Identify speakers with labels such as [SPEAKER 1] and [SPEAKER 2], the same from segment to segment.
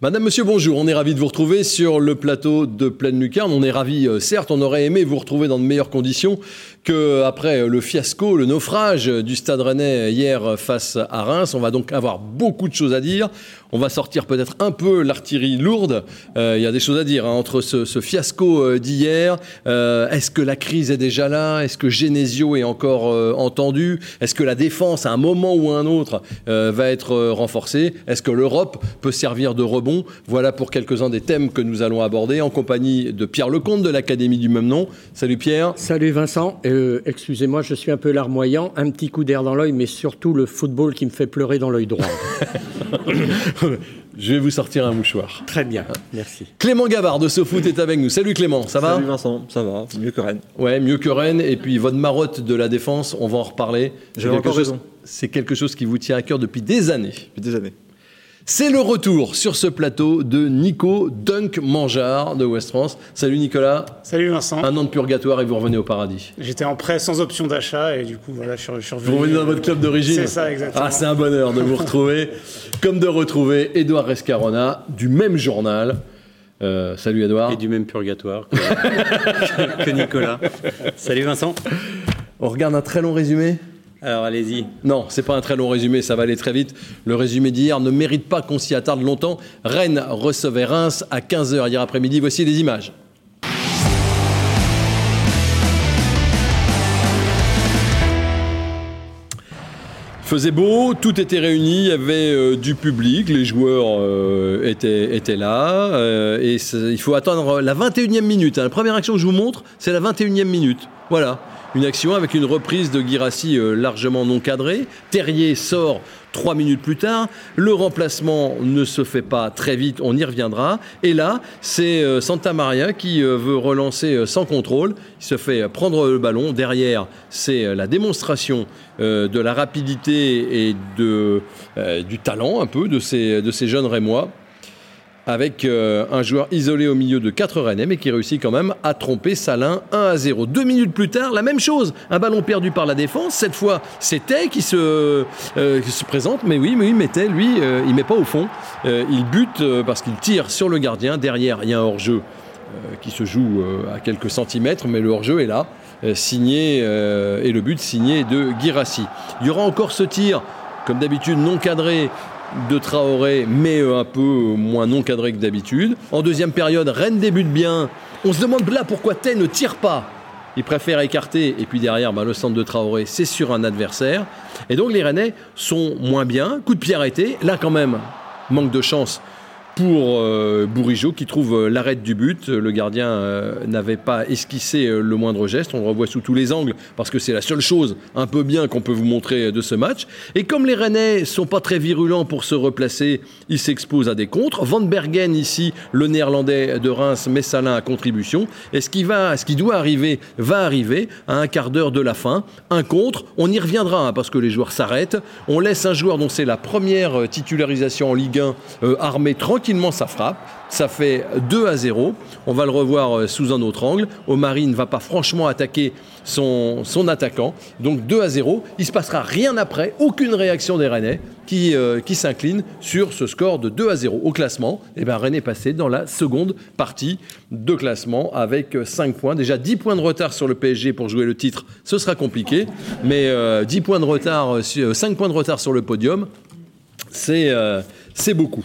[SPEAKER 1] Madame, Monsieur, bonjour. On est ravi de vous retrouver sur le plateau de Pleine Lucarne. On est ravi, euh, certes, on aurait aimé vous retrouver dans de meilleures conditions après le fiasco, le naufrage du Stade Rennais hier face à Reims. On va donc avoir beaucoup de choses à dire. On va sortir peut-être un peu l'artillerie lourde. Euh, il y a des choses à dire hein, entre ce, fiasco euh, d'hier. Est-ce que la crise est déjà là? Est-ce que Genesio est encore entendu? Est-ce que la défense, à un moment ou à un autre, va être renforcée? Est-ce que l'Europe peut servir de rebond? Voilà pour quelques-uns des thèmes que nous allons aborder en compagnie de Pierre Lecomte de l'Académie du même nom. Salut Pierre.
[SPEAKER 2] Salut Vincent. Excusez-moi, je suis un peu larmoyant, un petit coup d'air dans l'œil, mais surtout le football qui me fait pleurer dans l'œil droit.
[SPEAKER 1] Je vais vous sortir un mouchoir.
[SPEAKER 2] Très bien, merci.
[SPEAKER 1] Clément Gavard de SoFoot est avec nous. Salut Clément, ça va?
[SPEAKER 3] Salut Vincent, ça va, mieux que Rennes.
[SPEAKER 1] Ouais, mieux que Rennes. Et puis votre marotte de la défense, on va en reparler.
[SPEAKER 3] J'ai encore raison.
[SPEAKER 1] C'est quelque chose qui vous tient à cœur depuis des années.
[SPEAKER 3] Depuis des années.
[SPEAKER 1] C'est le retour sur ce plateau de Nico Dunk Mangeard de West France. Salut Nicolas.
[SPEAKER 4] Salut Vincent.
[SPEAKER 1] Un an de purgatoire et vous revenez au paradis.
[SPEAKER 4] J'étais en prêt sans option d'achat et du coup voilà, je suis, revenu.
[SPEAKER 1] Vous revenez dans votre club d'origine
[SPEAKER 4] C'est ça, exactement.
[SPEAKER 1] Ah, c'est un bonheur de vous retrouver. comme de retrouver Edouard Rescarona du même journal. Euh, salut Edouard.
[SPEAKER 5] Et du même purgatoire que, que Nicolas. Salut Vincent.
[SPEAKER 1] On regarde un très long résumé
[SPEAKER 5] alors allez-y.
[SPEAKER 1] Non, c'est pas un très long résumé, ça va aller très vite. Le résumé d'hier ne mérite pas qu'on s'y attarde longtemps. Rennes recevait Reims à 15h hier après-midi. Voici les images. faisait beau, tout était réuni, il y avait euh, du public, les joueurs euh, étaient, là. Euh, et il faut attendre la 21e minute. Hein. La première action que je vous montre, c'est la 21e minute. Voilà. Une action avec une reprise de Girassi euh, largement non cadrée. Terrier sort trois minutes plus tard. Le remplacement ne se fait pas très vite, on y reviendra. Et là, c'est euh, Santa Maria qui euh, veut relancer sans contrôle. Il se fait prendre le ballon. Derrière, c'est la démonstration de la rapidité et du talent un peu de ces, de ces jeunes Rémois avec euh, un joueur isolé au milieu de 4 Rennais, mais qui réussit quand même à tromper Salin 1 à 0. Deux minutes plus tard, la même chose. Un ballon perdu par la défense. Cette fois, c'était qui se, euh, se présente. Mais oui, mais mettait, lui, euh, il met pas au fond. il bute parce qu'il tire sur le gardien. Derrière, il y a un hors-jeu qui se joue à quelques centimètres, mais le hors-jeu est là. signé et le but signé de Girassi. Il y aura encore ce tir, comme d'habitude non cadré, de Traoré, mais euh, un peu moins non cadré que d'habitude. En deuxième période, Rennes débute bien. On se demande là pourquoi Tay ne tire pas. Il préfère écarter, et puis derrière, bah, le centre de Traoré, c'est sur un adversaire. Et donc les Rennais sont moins bien. Coup de pied arrêté. Là, quand même, manque de chance pour euh, qui trouve euh, l'arrêt du but. Le gardien euh, n'avait pas esquissé le moindre geste. On le revoit sous tous les angles parce que c'est la seule chose un peu bien qu'on peut vous montrer de ce match. Et comme les Rennais sont pas très virulents pour se replacer, ils s'exposent à des contres. Van Bergen ici, le néerlandais de Reims, met Salin à contribution. Et ce qui, va, ce qui doit arriver va arriver à un quart d'heure de la fin. Un contre, on y reviendra hein, parce que les joueurs s'arrêtent. On laisse un joueur dont c'est la première titularisation en Ligue 1 armé tranquille sa frappe. Ça fait 2 à 0. On va le revoir euh, sous un autre angle. Omari ne va pas franchement attaquer son, son attaquant. Donc 2 à 0. Il ne se passera rien après. Aucune réaction des Rennais qui, euh, qui s'inclinent sur ce score de 2 à 0. Au classement, et eh ben, Rennes est passé dans la seconde partie de classement avec 5 points. Déjà 10 points de retard sur le PSG pour jouer le titre. Ce sera compliqué. Mais 10 euh, points de retard, 5 points de retard sur le podium, c'est c'est beaucoup.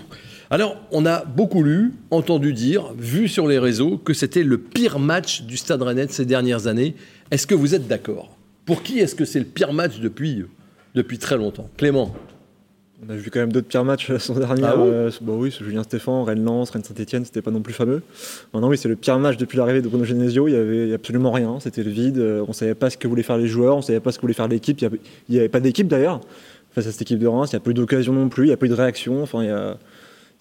[SPEAKER 1] Alors, on a beaucoup lu, entendu dire, vu sur les réseaux que c'était le pire match du Stade Rennais de ces dernières années. Est-ce que vous êtes d'accord? Pour qui est-ce que c'est le pire match depuis, depuis très longtemps? Clément
[SPEAKER 3] on a vu quand même d'autres pires matchs la saison dernière. Ah euh, bah oui, Julien Stéphan, Rennes-Lens, Rennes-Saint-Etienne, c'était pas non plus fameux. Maintenant, oui, c'est le pire match depuis l'arrivée de Bruno Genesio. Il y avait absolument rien. C'était le vide. Euh, on savait pas ce que voulaient faire les joueurs. On savait pas ce que voulait faire l'équipe. Il n'y avait, pas d'équipe d'ailleurs face à cette équipe de Reims. Il n'y a pas eu d'occasion non plus. Il n'y a pas eu de réaction. Enfin, il y a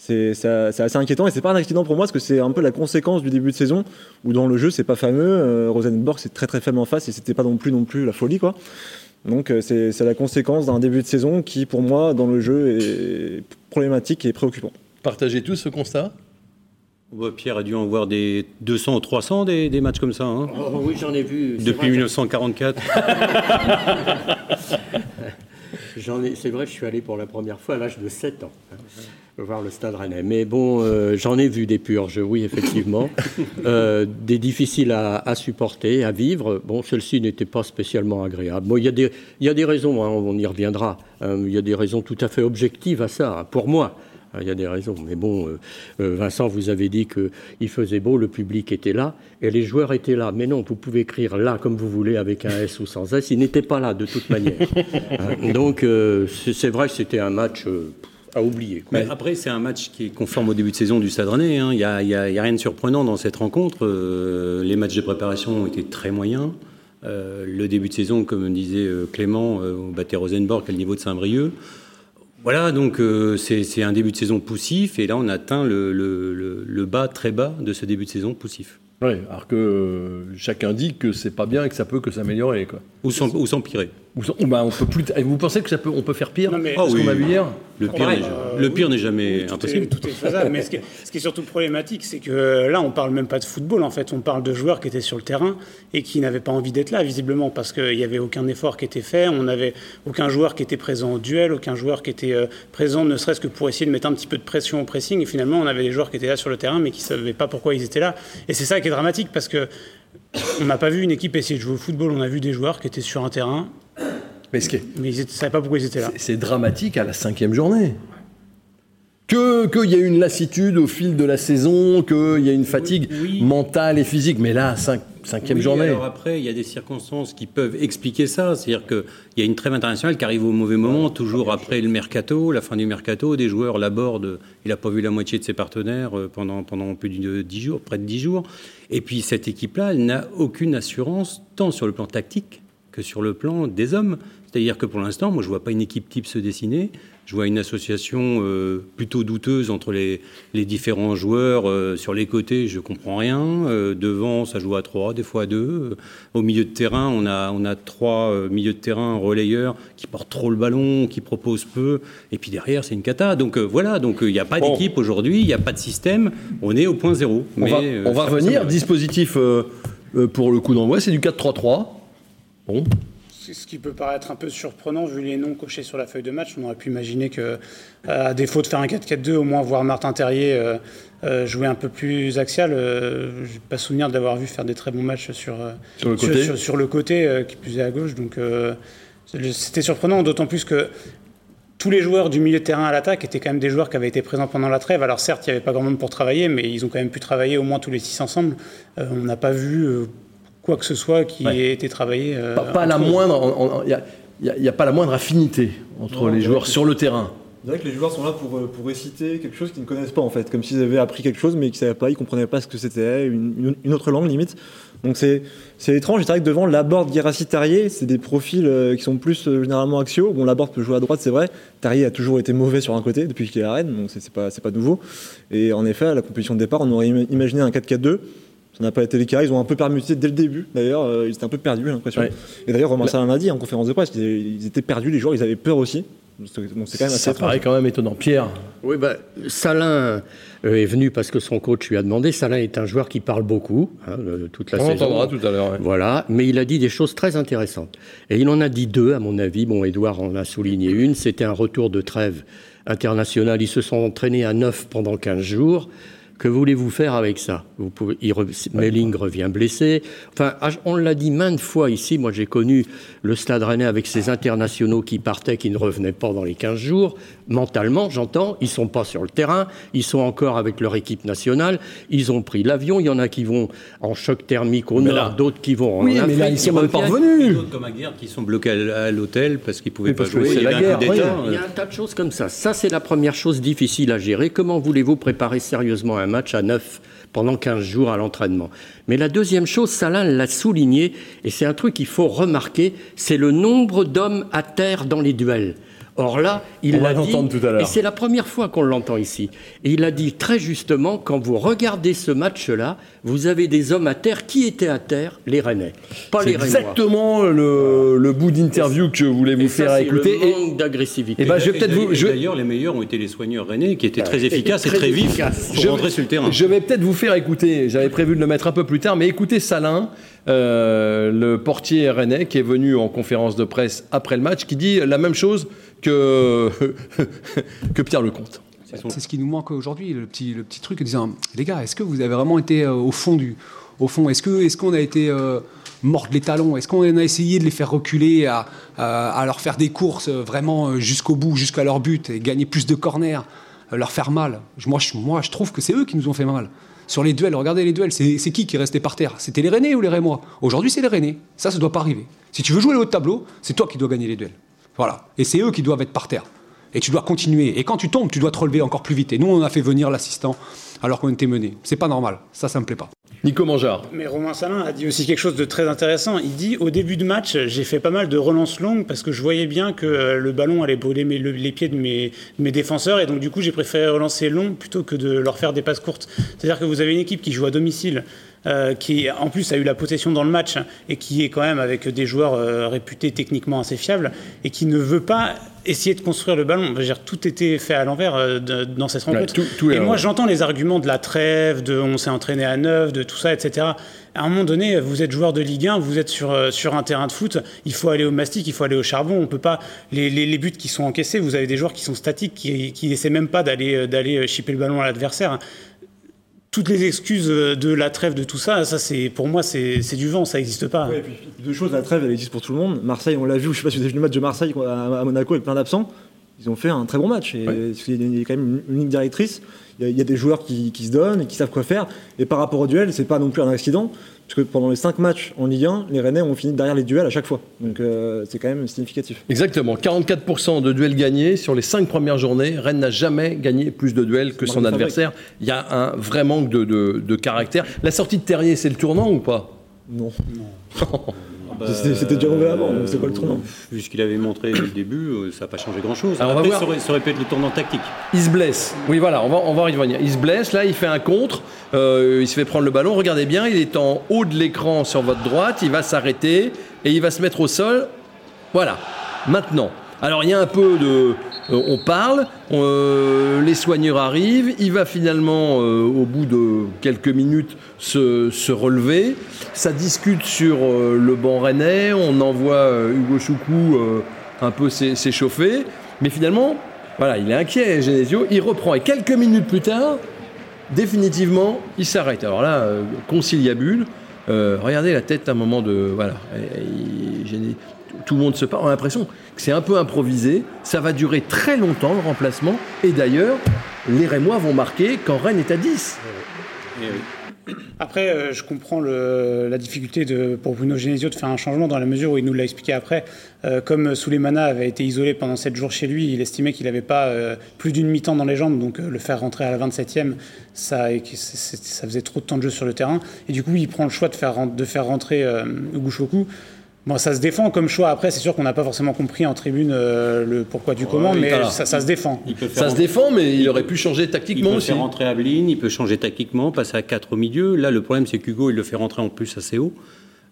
[SPEAKER 3] c'est assez inquiétant et c'est pas un accident pour moi parce que c'est un peu la conséquence du début de saison où dans le jeu c'est pas fameux. Euh, Rosenborg c'est très très faible en face et c'était pas non plus non plus la folie quoi. Donc euh, c'est la conséquence d'un début de saison qui pour moi dans le jeu est problématique et préoccupant.
[SPEAKER 1] Partagez tous ce constat?
[SPEAKER 5] Pierre a dû en voir des 200 ou 300 des, des matchs comme ça. Hein.
[SPEAKER 2] Oh, oui, j'en ai vu.
[SPEAKER 5] Depuis 1944.
[SPEAKER 2] c'est vrai, je suis allé pour la première fois à l'âge de 7 ans voir le Stade Rennais. Mais bon, euh, j'en ai vu des purges, oui, effectivement. Euh, des difficiles à, supporter, à vivre. Bon, celle-ci n'était pas spécialement agréable. Bon, il y, a des, y a des raisons, hein, on y reviendra. Hein. Il y a des raisons tout à fait objectives à ça, hein, pour moi. Il y a des raisons. Mais bon, euh, Vincent, vous avez dit qu'il faisait beau, le public était là et les joueurs étaient là. Mais non, vous pouvez écrire là comme vous voulez avec un S ou sans S. Ils n'étaient pas là de toute manière. Donc, c'est vrai que c'était un match à oublier.
[SPEAKER 5] Mais après, c'est un match qui est conforme au début de saison du Stade Rennais. Hein. Il n'y a, rien de surprenant dans cette rencontre. Euh, les matchs de préparation ont été très moyens. Euh, le début de saison, comme disait euh, Clément, on battait Rosenborg à le niveau de Saint-Brieuc. Voilà, donc c'est un début de saison poussif, et là on atteint le, le, bas, très bas de ce début de saison poussif.
[SPEAKER 1] Oui, alors que chacun dit que c'est pas bien et que ça peut que s'améliorer.
[SPEAKER 5] Ou s'empirer.
[SPEAKER 1] Bah, on peut plus vous pensez que ça peut, on peut faire pire non, mais, ce qu'on a vu hier
[SPEAKER 5] Le pire, n'est, le pire n'est jamais impossible.
[SPEAKER 4] tout est faisable. mais ce qui, est, surtout problématique, c'est que là, on parle même pas de football. En fait, on parle de joueurs qui étaient sur le terrain et qui n'avaient pas envie d'être là, visiblement, parce qu'il n'y avait aucun effort qui était fait. On n'avait aucun joueur qui était présent au duel, aucun joueur qui était euh, présent, ne serait-ce que pour essayer de mettre un petit peu de pression au pressing. Et finalement, on avait des joueurs qui étaient là sur le terrain, mais qui ne savaient pas pourquoi ils étaient là. Et c'est ça qui est dramatique, parce que on n'a pas vu une équipe essayer de jouer au football. On a vu des joueurs qui étaient sur un terrain
[SPEAKER 1] mais,
[SPEAKER 4] ce ils ne savaient pas pourquoi ils étaient là.
[SPEAKER 1] C'est dramatique à la cinquième journée. Qu'il y a une lassitude au fil de la saison, qu'il y a une fatigue mentale et physique. Mais là, cinquième journée.
[SPEAKER 5] Alors après, il y a des circonstances qui peuvent expliquer ça. C'est-à-dire qu'il y a une trêve internationale qui arrive au mauvais moment, toujours après le mercato, la fin du mercato. Des joueurs l'abordent. Il n'a pas vu la moitié de ses partenaires euh, pendant, pendant plus de 10 jours, près de 10 jours. Et puis cette équipe-là, elle n'a aucune assurance, tant sur le plan tactique que sur le plan des hommes. C'est-à-dire que pour l'instant, moi, je ne vois pas une équipe type se dessiner. Je vois une association euh, plutôt douteuse entre les, différents joueurs. Euh, sur les côtés, je ne comprends rien. Euh, devant, ça joue à trois, des fois à deux. au milieu de terrain, on a, on a trois milieux de terrain relayeurs qui portent trop le ballon, qui proposent peu. Et puis derrière, c'est une cata. Donc voilà, donc il n'y a pas d'équipe aujourd'hui, il n'y a pas de système. On est au point zéro.
[SPEAKER 1] On va, on va revenir. Dispositif pour le coup d'envoi, c'est du 4-3-3. Bon,
[SPEAKER 4] ce qui peut paraître un peu surprenant vu les noms cochés sur la feuille de match. On aurait pu imaginer que, euh, à défaut de faire un 4-4-2, au moins voir Martin Terrier euh, euh, jouer un peu plus axial. je n'ai pas souvenir d'avoir vu faire des très bons matchs sur,
[SPEAKER 1] sur le côté,
[SPEAKER 4] sur, le côté qui plus est à gauche. Donc c'était surprenant, d'autant plus que tous les joueurs du milieu de terrain à l'attaque étaient quand même des joueurs qui avaient été présents pendant la trêve. Alors certes, il n'y avait pas grand monde pour travailler, mais ils ont quand même pu travailler au moins tous les six ensemble. on n'a pas vu quoi que ce soit qui ait été travaillé.
[SPEAKER 1] Euh, pas, la moindre. Il n'y a, pas la moindre affinité entre les joueurs sur le terrain.
[SPEAKER 3] C'est vrai que les joueurs sont là pour, euh, pour réciter quelque chose qu'ils ne connaissent pas en fait, comme s'ils avaient appris quelque chose mais qu'ils ne savaient pas, ils ne comprenaient pas ce que c'était, une, autre langue limite. Donc c'est, c'est étrange, c'est vrai que devant Laborde, Guérassi, Tarier, c'est des profils euh, qui sont plus généralement axiaux. Bon, Laborde peut jouer à droite, c'est vrai. Tarier a toujours été mauvais sur un côté depuis qu'il est à Rennes, donc c'est, c'est, pas, c'est pas nouveau. Et en effet, à la compétition de départ, on aurait imaginé un 4-4-2 ça n'a pas été le cas. Ils ont un peu permuté dès le début, d'ailleurs. Euh, ils étaient un peu perdus, j'ai l'impression. Et d'ailleurs, Romain Salin a dit en conférence de presse qu'ils étaient perdus, les joueurs, ils avaient peur aussi.
[SPEAKER 1] c'est quand même ça paraît quand même étonnant. Pierre
[SPEAKER 2] Oui, bah, Salin euh, est venu parce que son coach lui a demandé. Salin est un joueur qui parle beaucoup, hein, toute la
[SPEAKER 1] On
[SPEAKER 2] saison.
[SPEAKER 1] entendra tout à l'heure.
[SPEAKER 2] Voilà, mais il a dit des choses très intéressantes. Et il en a dit deux, à mon avis. Bon, Edouard en a souligné une. C'était un retour de trêve internationale. Ils se sont entraînés à neuf pendant 15 jours. Que voulez-vous faire avec ça? Vous pouvez, Melling revient blessé. Enfin, on l'a dit maintes fois ici. Moi, j'ai connu le Stade Rennais avec ses internationaux qui partaient, qui ne revenaient pas dans les 15 jours. Mentalement, j'entends, ils sont pas sur le terrain. Ils sont encore avec leur équipe nationale. Ils ont pris l'avion. Il y en a qui vont en choc thermique au nord, d'autres qui vont en
[SPEAKER 1] oui, mais là, ils sont même pas revenus.
[SPEAKER 5] D'autres comme à guerre qui sont bloqués à l'hôtel parce qu'ils pouvaient pas jouer.
[SPEAKER 1] C'est la guerre.
[SPEAKER 2] Il y a un tas de choses comme ça. Ça, c'est la première chose difficile à gérer. Comment voulez-vous préparer sérieusement un match à 9 pendant 15 jours à l'entraînement. Mais la deuxième chose, Salin l'a souligné, et c'est un truc qu'il faut remarquer, c'est le nombre d'hommes à terre dans les duels. Or là, il
[SPEAKER 1] On va
[SPEAKER 2] l'a dit,
[SPEAKER 1] l'entendre tout à l'heure.
[SPEAKER 2] et c'est la première fois qu'on l'entend ici. Et il a dit très justement, quand vous regardez ce match-là, vous avez des hommes à terre. Qui étaient à terre Les Rennais, pas les Rennois.
[SPEAKER 1] exactement le, le bout d'interview que je voulais vous
[SPEAKER 2] Et ça,
[SPEAKER 1] faire
[SPEAKER 2] c'est
[SPEAKER 1] écouter.
[SPEAKER 2] Le
[SPEAKER 1] Et-
[SPEAKER 2] manque d'agressivité.
[SPEAKER 1] et ben, je vais
[SPEAKER 5] Et
[SPEAKER 1] peut-être vous.
[SPEAKER 5] d'ailleurs-
[SPEAKER 1] je-
[SPEAKER 5] D'ailleurs, les meilleurs ont été les soigneurs rennais qui étaient très efficaces et
[SPEAKER 2] très
[SPEAKER 5] très vifs pour
[SPEAKER 1] Je
[SPEAKER 5] rentrer
[SPEAKER 1] vais-
[SPEAKER 5] sur le terrain.
[SPEAKER 1] Je vais peut-être vous faire écouter, j'avais prévu de le mettre un peu plus tard, mais écoutez Salin, euh, le portier rennais, qui est venu en conférence de presse après le match, qui dit la même chose que, que Pierre Lecomte.
[SPEAKER 6] C'est ce qui nous manque aujourd'hui, le petit, le petit truc en disant les gars, est-ce que vous avez vraiment été euh, au fond du. Au fond, est-ce qu'on est qu'on a été euh, mordre les talons Est-ce qu'on a essayé de les faire reculer, à, à- à leur faire des courses euh, vraiment euh, jusqu'au bout, jusqu'à leur but, et gagner plus de corners, leur faire mal? Moi, je, moi, je trouve que c'est eux qui nous ont fait mal. Sur les duels, regardez les duels, c'est c'est qui qui est resté par terre? C'était les Rennais ou les Rémois? Aujourd'hui, c'est les Rennais. Ça, ça ne doit pas arriver. Si tu veux jouer le haut de tableau, c'est toi qui dois gagner les duels. Voilà. Et c'est eux qui doivent être par terre. Et tu dois continuer. Et quand tu tombes, tu dois te relever encore plus vite. Et nous, on a fait venir l'assistant alors qu'on était mené. C'est pas normal. Ça, ça me plaît pas.
[SPEAKER 1] Nico Mangeard.
[SPEAKER 4] Mais Romain Salin a dit aussi quelque chose de très intéressant. Il dit au début de match, j'ai fait pas mal de relances longues parce que je voyais bien que euh, le ballon allait brûler mes- le- les pieds de mes, de mes défenseurs et donc du coup j'ai préféré relancer long plutôt que de leur faire des passes courtes. C'est-à-dire que vous avez une équipe qui joue à domicile, euh, qui en plus a eu la possession dans le match et qui est quand même avec des joueurs euh, réputés techniquement assez fiables et qui ne veut pas essayer de construire le ballon. Dire, tout était fait à l'envers euh, de- dans cette rencontre.
[SPEAKER 1] tout- tout est
[SPEAKER 4] et
[SPEAKER 1] à
[SPEAKER 4] moi,
[SPEAKER 1] l'envers.
[SPEAKER 4] j'entends les arguments de la trêve, de on s'est entraîné à neuf, de tout ça, etc. À un moment donné, vous êtes joueur de Ligue 1, vous êtes sur, euh, sur un terrain de foot, il faut aller au mastic, il faut aller au charbon. On peut pas. Les, les, les buts qui sont encaissés, vous avez des joueurs qui sont statiques, qui, qui essaient même pas d'aller euh, d'aller chipper le ballon à l'adversaire. Toutes les excuses euh, de la trêve, de tout ça, ça c'est pour moi c'est du vent, ça n'existe pas.
[SPEAKER 3] Deux choses, la trêve, elle existe pour tout le monde. Marseille, on l'a vu, je sais pas si vous avez vu le match de Marseille à Monaco avec plein d'absents. Ils ont fait un très bon match. Et Il y a quand même une, ligne directrice. Il y, a, il y a des joueurs qui, qui se donnent et qui savent quoi faire. Et par rapport au duel, c'est pas non plus un accident. Parce que pendant les 5 matchs en Ligue 1, les Rennais ont fini derrière les duels à chaque fois. Donc euh, c'est quand même significatif.
[SPEAKER 1] Exactement, 44% de duels gagnés sur les 5 premières journées. Rennes n'a jamais gagné plus de duels que son adversaire. Il y a un vrai manque de, de- de caractère. La sortie de Terrier, c'est le tournant ou pas?
[SPEAKER 3] Non.
[SPEAKER 5] Bah,
[SPEAKER 3] C'était- déjà mauvais avant, donc c'est pas le tournant.
[SPEAKER 5] Vu ce qu'il avait montré dès le début, euh, ça n'a pas changé grand-chose.
[SPEAKER 1] Alors, on va
[SPEAKER 5] Après,
[SPEAKER 1] voir.
[SPEAKER 5] ça aurait, ça aurait pu être le tournant tactique.
[SPEAKER 1] Il se blesse. Oui, voilà, on va, on va y revenir. Il se blesse, là, il fait un contre. euh, il se fait prendre le ballon. Regardez bien, il est en haut de l'écran sur votre droite. Il va s'arrêter et il va se mettre au sol. Voilà, maintenant. Alors, il y a un peu de. euh, on parle, euh, les soigneurs arrivent. Il va finalement, euh, au bout de quelques minutes, se, relever. Ça discute sur le banc rennais. On envoie Hugo Choukou un peu s'é- s'échauffer. Mais finalement, voilà, il est inquiet, Genesio. Il reprend et quelques minutes plus tard, définitivement, il s'arrête. Alors là, conciliabule. Regardez la tête à un moment de. Voilà. Tout le monde se parle. On a l'impression que c'est un peu improvisé. Ça va durer très longtemps, le remplacement. Et d'ailleurs, les Rémois vont marquer quand Rennes est à 10.
[SPEAKER 4] Après, euh, je comprends la difficulté de, pour Bruno Genesio de faire un changement dans la mesure où il nous l'a expliqué après. Euh, comme Souleymana avait été isolé pendant 7 jours chez lui, il estimait qu'il n'avait pas euh, plus d'une mi-temps dans les jambes, donc le faire rentrer à la 27e, ça, faisait trop de temps de jeu sur le terrain. Et du coup, il prend le choix de faire, de faire rentrer Hugo Choukou. Bon, ça se défend comme choix. Après, c'est sûr qu'on n'a pas forcément compris en tribune euh, le pourquoi du comment, mais ça, ça se défend.
[SPEAKER 5] Il peut
[SPEAKER 1] Ça se
[SPEAKER 5] rentrer-
[SPEAKER 1] défend, mais il aurait pu changer
[SPEAKER 5] Il
[SPEAKER 1] tactiquement
[SPEAKER 5] peut
[SPEAKER 1] aussi.
[SPEAKER 5] faire rentrer Aveline, il peut changer tactiquement, passer à 4 au milieu. Là, le problème, c'est qu'Hugo, il le fait rentrer en plus assez haut.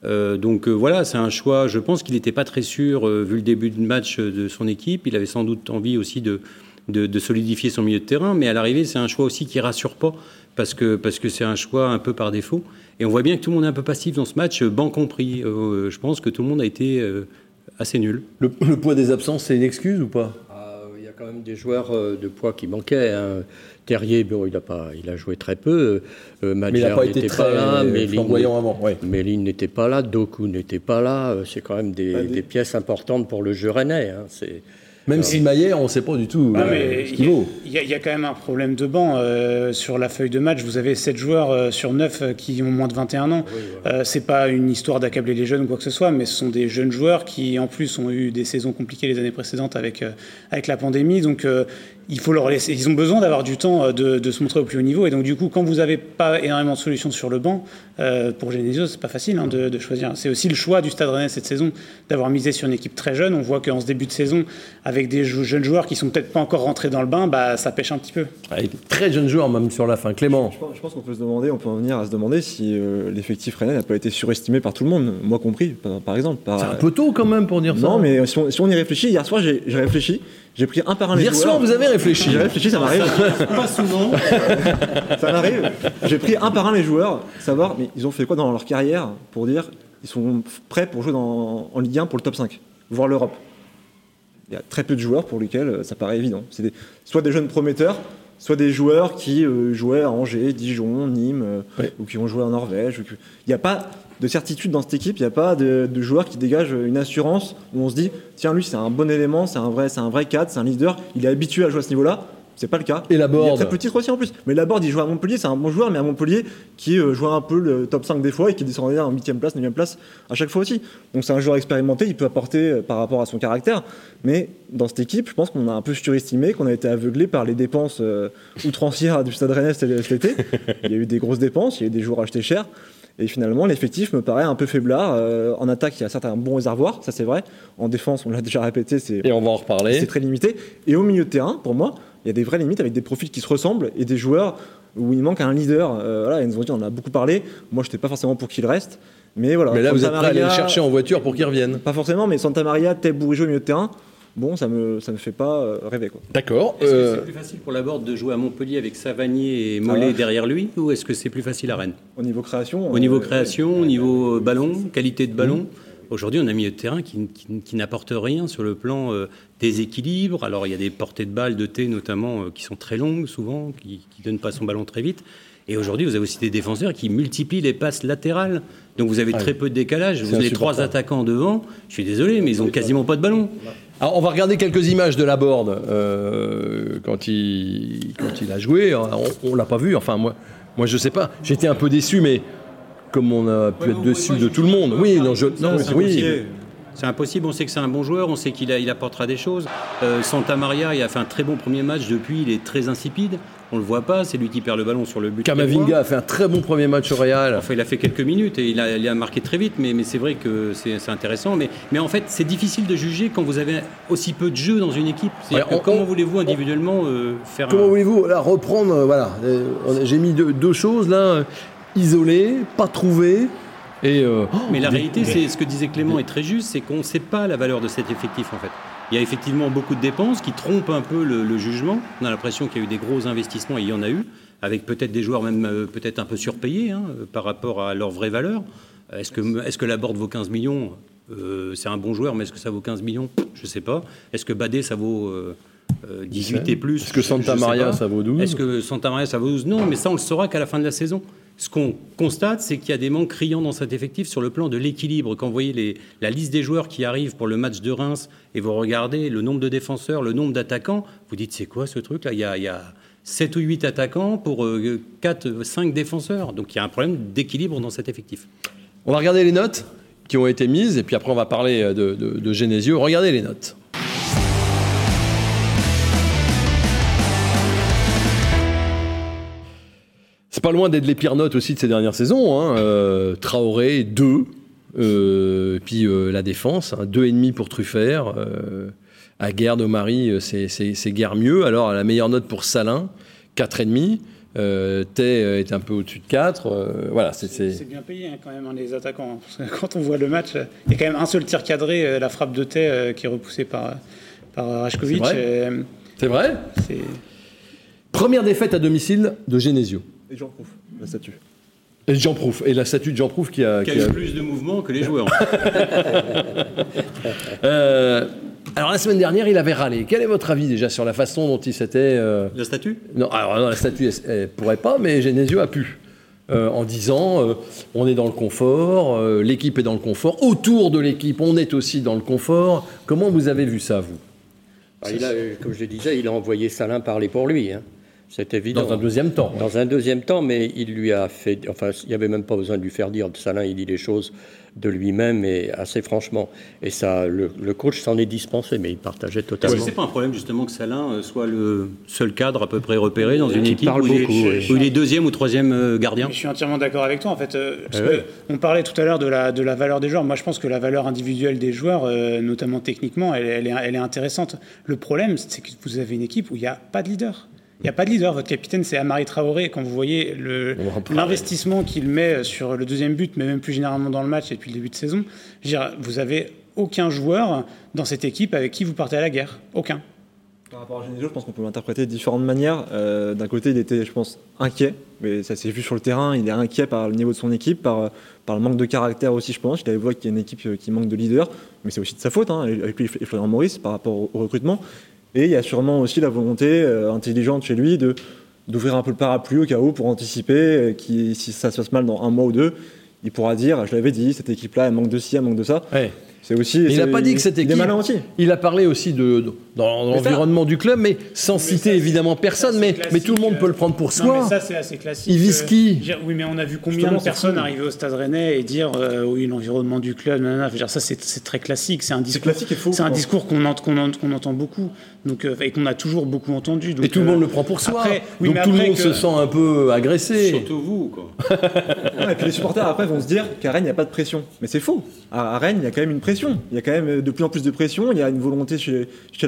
[SPEAKER 5] Euh, donc euh, voilà, c'est un choix. Je pense qu'il n'était pas très sûr, euh, vu le début de match euh, de son équipe. Il avait sans doute envie aussi de, de, de solidifier son milieu de terrain. Mais à l'arrivée, c'est un choix aussi qui rassure pas, parce que parce que c'est un choix un peu par défaut. Et on voit bien que tout le monde est un peu passif dans ce match, euh, banc compris. Euh, je pense que tout le monde a été euh, assez nul.
[SPEAKER 1] Le, le poids des absences, c'est une excuse ou pas?
[SPEAKER 2] Ah, Il y a quand même des joueurs de poids qui manquaient. hein. Terrier, bon, il a pas, il a joué très peu. Euh,
[SPEAKER 1] Mais il n'a
[SPEAKER 2] Madjer
[SPEAKER 1] pas été très
[SPEAKER 2] là. Méline
[SPEAKER 1] flamboyant avant. ouais.
[SPEAKER 2] Méline n'était pas là, Doku n'était pas là. C'est quand même des,
[SPEAKER 3] Bah, des-
[SPEAKER 2] des pièces importantes pour le jeu rennais. hein. C'est
[SPEAKER 1] Même si Maillet, on ne sait pas du tout
[SPEAKER 4] Non,
[SPEAKER 1] euh,
[SPEAKER 4] mais
[SPEAKER 1] ce
[SPEAKER 4] il
[SPEAKER 1] qu'il vaut.
[SPEAKER 4] il y a- il y a quand même un problème de banc. euh, sur la feuille de match, vous avez 7 joueurs euh, sur 9 qui ont moins de 21 ans. Euh, c'est pas une histoire d'accabler les jeunes ou quoi que ce soit, mais ce sont des jeunes joueurs qui, en plus, ont eu des saisons compliquées les années précédentes avec, euh, avec la pandémie. Donc, euh, il faut leur laisser. Ils ont besoin d'avoir du temps de, de se montrer au plus haut niveau. Et donc, du coup, quand vous n'avez pas énormément de solutions sur le banc, euh, pour Genesio, c'est pas facile hein, de, de choisir. C'est aussi le choix du Stade Rennais cette saison d'avoir misé sur une équipe très jeune. On voit qu'en ce début de saison, avec avec des jou- jeunes joueurs qui sont peut-être pas encore rentrés dans le bain, bah, ça pêche un petit peu.
[SPEAKER 1] Avec très jeunes joueurs, même sur la fin. Clément.
[SPEAKER 3] Je pense, je pense qu'on peut se demander, on peut en venir à se demander si euh, l'effectif rennais n'a pas été surestimé par tout le monde, moi compris, par, par exemple. Par,
[SPEAKER 1] C'est un peu tôt quand même pour dire ça.
[SPEAKER 3] Non, mais si on, si on y réfléchit, hier soir j'ai j'ai réfléchi, j'ai pris un par un les
[SPEAKER 1] Hier
[SPEAKER 3] joueurs.
[SPEAKER 1] soir, vous avez réfléchi.
[SPEAKER 3] J'ai réfléchi, ça m'arrive.
[SPEAKER 5] Pas souvent.
[SPEAKER 3] ça m'arrive. J'ai pris un par un les joueurs, savoir, mais ils ont fait quoi dans leur carrière pour dire ils sont prêts pour jouer dans, en Ligue 1 pour le top 5, voire l'Europe. Il y a très peu de joueurs pour lesquels euh, ça paraît évident. C'est des- soit des jeunes prometteurs, soit des joueurs qui euh, jouaient à Angers, Dijon, Nîmes, euh,
[SPEAKER 1] Ouais.
[SPEAKER 3] ou qui ont joué en Norvège. Il n'y a pas de certitude dans cette équipe, il n'y a pas de, de joueurs qui dégagent une assurance où on se dit tiens, lui, c'est un bon élément, c'est un vrai, c'est un vrai cadre, c'est un leader, il est habitué à jouer à ce niveau-là. C'est pas le cas.
[SPEAKER 1] Et la
[SPEAKER 3] Il est
[SPEAKER 1] Borde.
[SPEAKER 3] très petit aussi en plus. Mais Laborde, il joue à Montpellier, c'est un bon joueur, mais à Montpellier qui euh, jouait un peu le top 5 des fois et qui descendait en 8 place, 9 place à chaque fois aussi. Donc c'est un joueur expérimenté, il peut apporter euh, par rapport à son caractère. Mais dans cette équipe, je pense qu'on a un peu surestimé, qu'on a été aveuglé par les dépenses euh, outrancières du Stade Rennais cet cet été. Il y a eu des grosses dépenses, il y a eu des joueurs achetés cher. Et finalement, l'effectif me paraît un peu faiblard. Euh, en attaque, il y a certes un bon réservoir, ça c'est vrai. En défense, on l'a déjà répété, c'est
[SPEAKER 1] Et on va en reparler.
[SPEAKER 3] c'est très limité. Et au milieu de terrain, pour moi, il y a des vraies limites avec des profils qui se ressemblent et des joueurs où il manque un leader. Euh, voilà, Enzo Di, on en a beaucoup parlé. Moi, je n'étais pas forcément pour qu'il reste. Mais voilà.
[SPEAKER 1] Mais là, vous êtes prêt à aller le chercher en voiture pour qu'il revienne.
[SPEAKER 3] Pas forcément, mais Santa Maria, Teb Bourigeau au milieu de terrain, bon, ça me, ça me fait pas euh, rêver. Quoi.
[SPEAKER 1] D'accord.
[SPEAKER 5] Est-ce que
[SPEAKER 1] euh,
[SPEAKER 5] c'est plus facile pour la Borde de jouer à Montpellier avec Savanier et Mollet
[SPEAKER 3] Ah.
[SPEAKER 5] derrière lui ou est-ce que c'est plus facile à Rennes?
[SPEAKER 3] Au niveau création.
[SPEAKER 5] Au niveau
[SPEAKER 3] euh,
[SPEAKER 5] création, au niveau euh, ballon, qualité de ballon Aujourd'hui, on a un milieu de terrain qui, qui- qui n'apporte rien sur le plan euh, déséquilibre. Alors, il y a des portées de balles de thé, notamment, euh, qui sont très longues, souvent, qui ne donnent pas son ballon très vite. Et aujourd'hui, vous avez aussi des défenseurs qui multiplient les passes latérales. Donc, vous avez très peu de décalage. Vous avez trois attaquants devant. Je suis désolé, mais ils ont quasiment pas de ballon.
[SPEAKER 1] Alors, on va regarder quelques images de la board euh, quand, il, quand il a joué. On, on l'a pas vu. Enfin, moi, moi je sais pas. J'étais un peu déçu, mais comme on a pu être déçu de tout le monde. Oui, non, je, non,
[SPEAKER 5] c'est
[SPEAKER 1] oui.
[SPEAKER 5] C'est impossible, on sait que c'est un bon joueur, on sait qu'il il apportera des choses. Euh, Santa Maria, il a fait un très bon premier match, depuis il est très insipide, on le voit pas, c'est lui qui perd le ballon sur le but.
[SPEAKER 1] Kamavinga a fait un très bon premier match au Real.
[SPEAKER 5] Enfin, il a fait quelques minutes et il a, il a marqué très vite, mais, mais c'est vrai que c'est intéressant. Mais, mais en fait, c'est difficile de juger quand vous avez aussi peu de jeux dans une équipe.
[SPEAKER 1] On-
[SPEAKER 5] comment voulez-vous individuellement euh, faire
[SPEAKER 1] Comment
[SPEAKER 5] un...
[SPEAKER 1] voulez-vous reprendre euh, Voilà, j'ai mis deux, deux choses là isolées, pas trouvées. Et euh, oh,
[SPEAKER 5] Mais la
[SPEAKER 1] des-
[SPEAKER 5] réalité, c'est ce que disait Clément est très juste, c'est qu'on ne sait pas la valeur de cet effectif en fait. Il y a effectivement beaucoup de dépenses qui trompent un peu le, le jugement. On a l'impression qu'il y a eu des gros investissements et il y en a eu, avec peut-être des joueurs même euh, peut-être un peu surpayés hein, euh, par rapport à leur vraie valeur. Est-ce que, est-ce que la Borde vaut 15 millions? Euh, C'est un bon joueur, mais est-ce que ça vaut 15 millions? Je ne sais pas. Est-ce que Badé, ça vaut euh, euh, 18 et plus?
[SPEAKER 1] Est-ce que Santa Maria, ça vaut 12
[SPEAKER 5] Est-ce que Santa Maria, ça vaut 12 Non, mais ça, on le saura qu'à la fin de la saison. Ce qu'on constate, c'est qu'il y a des manques criants dans cet effectif sur le plan de l'équilibre. Quand vous voyez la liste des joueurs qui arrivent pour le match de Reims et vous regardez le nombre de défenseurs, le nombre d'attaquants, vous dites c'est quoi ce truc-là? Il, y a- il y a 7 ou 8 attaquants pour 4, 5 défenseurs. Donc il y a un problème d'équilibre dans cet effectif.
[SPEAKER 1] On va regarder les notes qui ont été mises et puis après on va parler euh, de, de, de Genesio. Regardez les notes. C'est pas loin d'être les pires notes aussi de ces dernières saisons. Hein. Euh, Traoré, 2. Euh, puis euh, la défense, hein, 2,5 pour Truffert. À guerre de Marie, c'est guère mieux. Alors la meilleure note pour Salin, 4,5. Euh, Tay est un peu au-dessus de 4. Euh, voilà, c'est-
[SPEAKER 4] bien payé hein, quand même hein, les attaquants. hein, parce que quand on voit le match, euh, il y a quand même un seul tir cadré, la frappe de Tay qui est repoussée par, par Rajkovic.
[SPEAKER 1] C'est vrai vrai Première défaite à domicile de Genesio.
[SPEAKER 3] Et j'en prouve la statue.
[SPEAKER 1] Et Jean Prouf. Et la statue de Jean Prouf qui a.
[SPEAKER 5] Qui a
[SPEAKER 1] qui a-
[SPEAKER 5] eu plus de mouvements que les joueurs.
[SPEAKER 1] Euh, alors la semaine dernière, il avait râlé. Quel est votre avis déjà sur la façon dont il s'était. euh,
[SPEAKER 5] La statue?
[SPEAKER 1] Non, alors non, la statue, elle, elle pourrait pas, mais Genesio a pu. Euh, en disant, euh, on est dans le confort, euh, l'équipe est dans le confort, autour de l'équipe, on est aussi dans le confort. Comment vous avez vu ça, vous?
[SPEAKER 2] Bah, il a, euh, comme je le disais, il a envoyé Salin parler pour lui. hein. C'est évident.
[SPEAKER 1] Dans un deuxième temps.
[SPEAKER 2] Dans un deuxième temps, mais il lui a fait. Enfin, il n'y avait même pas besoin de lui faire dire. Salin, il dit les choses de lui-même et assez franchement. Et ça, le, coach s'en est dispensé, mais il partageait totalement.
[SPEAKER 5] Est-ce que c'est pas un problème justement que Salin euh, soit le seul cadre à peu près repéré dans une équipe où, il est, où, il est, deuxième ou troisième euh, gardien?
[SPEAKER 4] Je suis entièrement d'accord avec toi en fait. Euh, parce eh On parlait tout à l'heure de la, de la valeur des joueurs. Moi, je pense que la valeur individuelle des joueurs, notamment techniquement, elle, est, elle est intéressante. Le problème, c'est que vous avez une équipe où il n'y a pas de leader. Il n'y a pas de leader. Votre capitaine, c'est Amari Traoré. Quand vous voyez l'investissement qu'il met sur le deuxième but, mais même plus généralement dans le match et depuis le début de saison, vous avez aucun joueur dans cette équipe avec qui vous partez à la guerre. Aucun.
[SPEAKER 3] Par rapport à Genesio, je pense qu'on peut l'interpréter de différentes manières. Euh, d'un côté, il était, je pense, inquiet, mais ça s'est vu sur le terrain. Il est inquiet par le niveau de son équipe, par, par le manque de caractère aussi, je pense. Il avait vu qu'il y a une équipe euh, qui manque de leader, mais c'est aussi de sa faute, hein, avec lui et Florian Maurice, par rapport au recrutement. Et il y a sûrement aussi la volonté euh, intelligente chez lui de d'ouvrir un peu le parapluie au cas où pour anticiper, euh, qui, si ça se passe mal dans un mois ou deux, il pourra dire, je l'avais dit, cette équipe-là, elle manque de ci, elle manque de ça.
[SPEAKER 1] C'est aussi. il n'a pas dit que cette équipe. Il, il a parlé aussi de, dans l'environnement du club, mais sans citer évidemment personne, mais, mais tout le monde peut le prendre pour soi. Non,
[SPEAKER 4] mais ça, c'est assez classique.
[SPEAKER 1] Il vise qui
[SPEAKER 4] Oui, mais on a vu combien de personnes arriver au Stade Rennais et dire euh, oui, l'environnement du club, ça, c'est très classique. C'est un discours, c'est un discours qu'on entend beaucoup donc, euh, et qu'on a toujours beaucoup entendu.
[SPEAKER 1] et tout le monde euh, le prend pour soi. donc tout le monde se sent un peu agressé.
[SPEAKER 5] Surtout vous, quoi.
[SPEAKER 3] et puis les supporters après vont se dire qu'à Rennes, il n'y a pas de pression. Mais c'est faux. À, Rennes, il y a quand même une pression. Il y a quand même de plus en plus de pression. Il y a une volonté chez, chez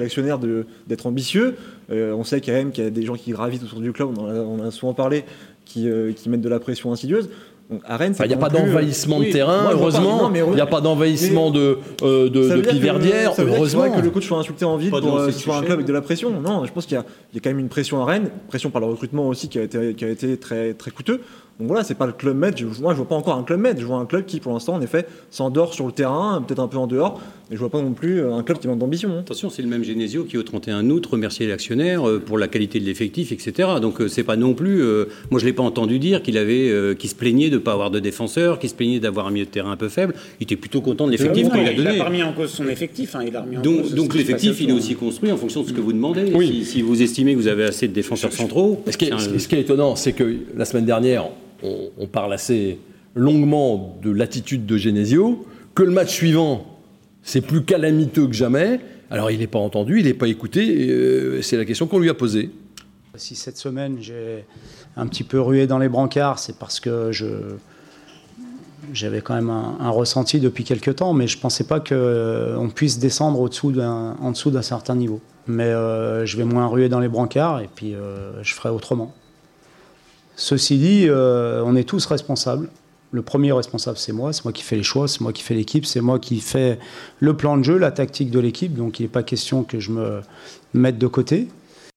[SPEAKER 3] d'être ambitieux. Euh, on sait quand même qu'il y a des gens qui gravitent autour du club, on en a, souvent parlé, qui, euh, qui, mettent de la pression insidieuse.
[SPEAKER 1] il n'y a pas d'envahissement de terrain, heureusement. Il n'y a pas d'envahissement de, euh, de, de heureusement.
[SPEAKER 3] que le coach soit insulté en ville pour soit un club avec de la pression. Non, je pense qu'il y, y, a quand même une pression à Rennes, pression par le recrutement aussi qui a été, qui a été très, très coûteux. Donc voilà, c'est pas le club med. Moi, je vois pas encore un club med. Je vois un club qui, pour l'instant, en effet, s'endort sur le terrain, peut-être un peu en dehors, mais je vois pas non plus euh, un club qui manque d'ambition. Hein.
[SPEAKER 5] Attention, c'est le même Genesio qui, au 31 août, remerciait l'actionnaire euh, pour la qualité de l'effectif, etc. Donc euh, c'est pas non plus. moi, je l'ai pas entendu dire qu'il avait, qu'il se plaignait de pas avoir de défenseurs, qu'il se plaignait d'avoir un milieu de terrain un peu faible. Il était plutôt content de l'effectif qu'il a donné.
[SPEAKER 4] Il a pas remis en cause son effectif. Hein, il a remis en
[SPEAKER 5] donc, donc l'effectif, il est aussi construit en fonction de ce que vous demandez. Si, si, vous estimez que vous avez assez de défenseurs centraux.
[SPEAKER 1] Ce qui ce qui est étonnant, c'est que la semaine dernière, on, parle assez longuement de l'attitude de Genesio, que le match suivant, c'est plus calamiteux que jamais. Alors il n'est pas entendu, il n'est pas écouté, euh, c'est la question qu'on lui a posée.
[SPEAKER 7] Si cette semaine j'ai un petit peu rué dans les brancards, c'est parce que j'avais quand même un, ressenti depuis quelques temps, mais je ne pensais pas qu'on puisse descendre au-dessous en dessous d'un certain niveau. Mais euh, je vais moins ruer dans les brancards et puis euh, je ferai autrement. Ceci dit, euh, on est tous responsables. Le premier responsable, c'est moi. C'est moi qui fais les choix, c'est moi qui fais l'équipe, c'est moi qui fais le plan de jeu, la tactique de l'équipe. Donc il n'est pas question que je me mette de côté.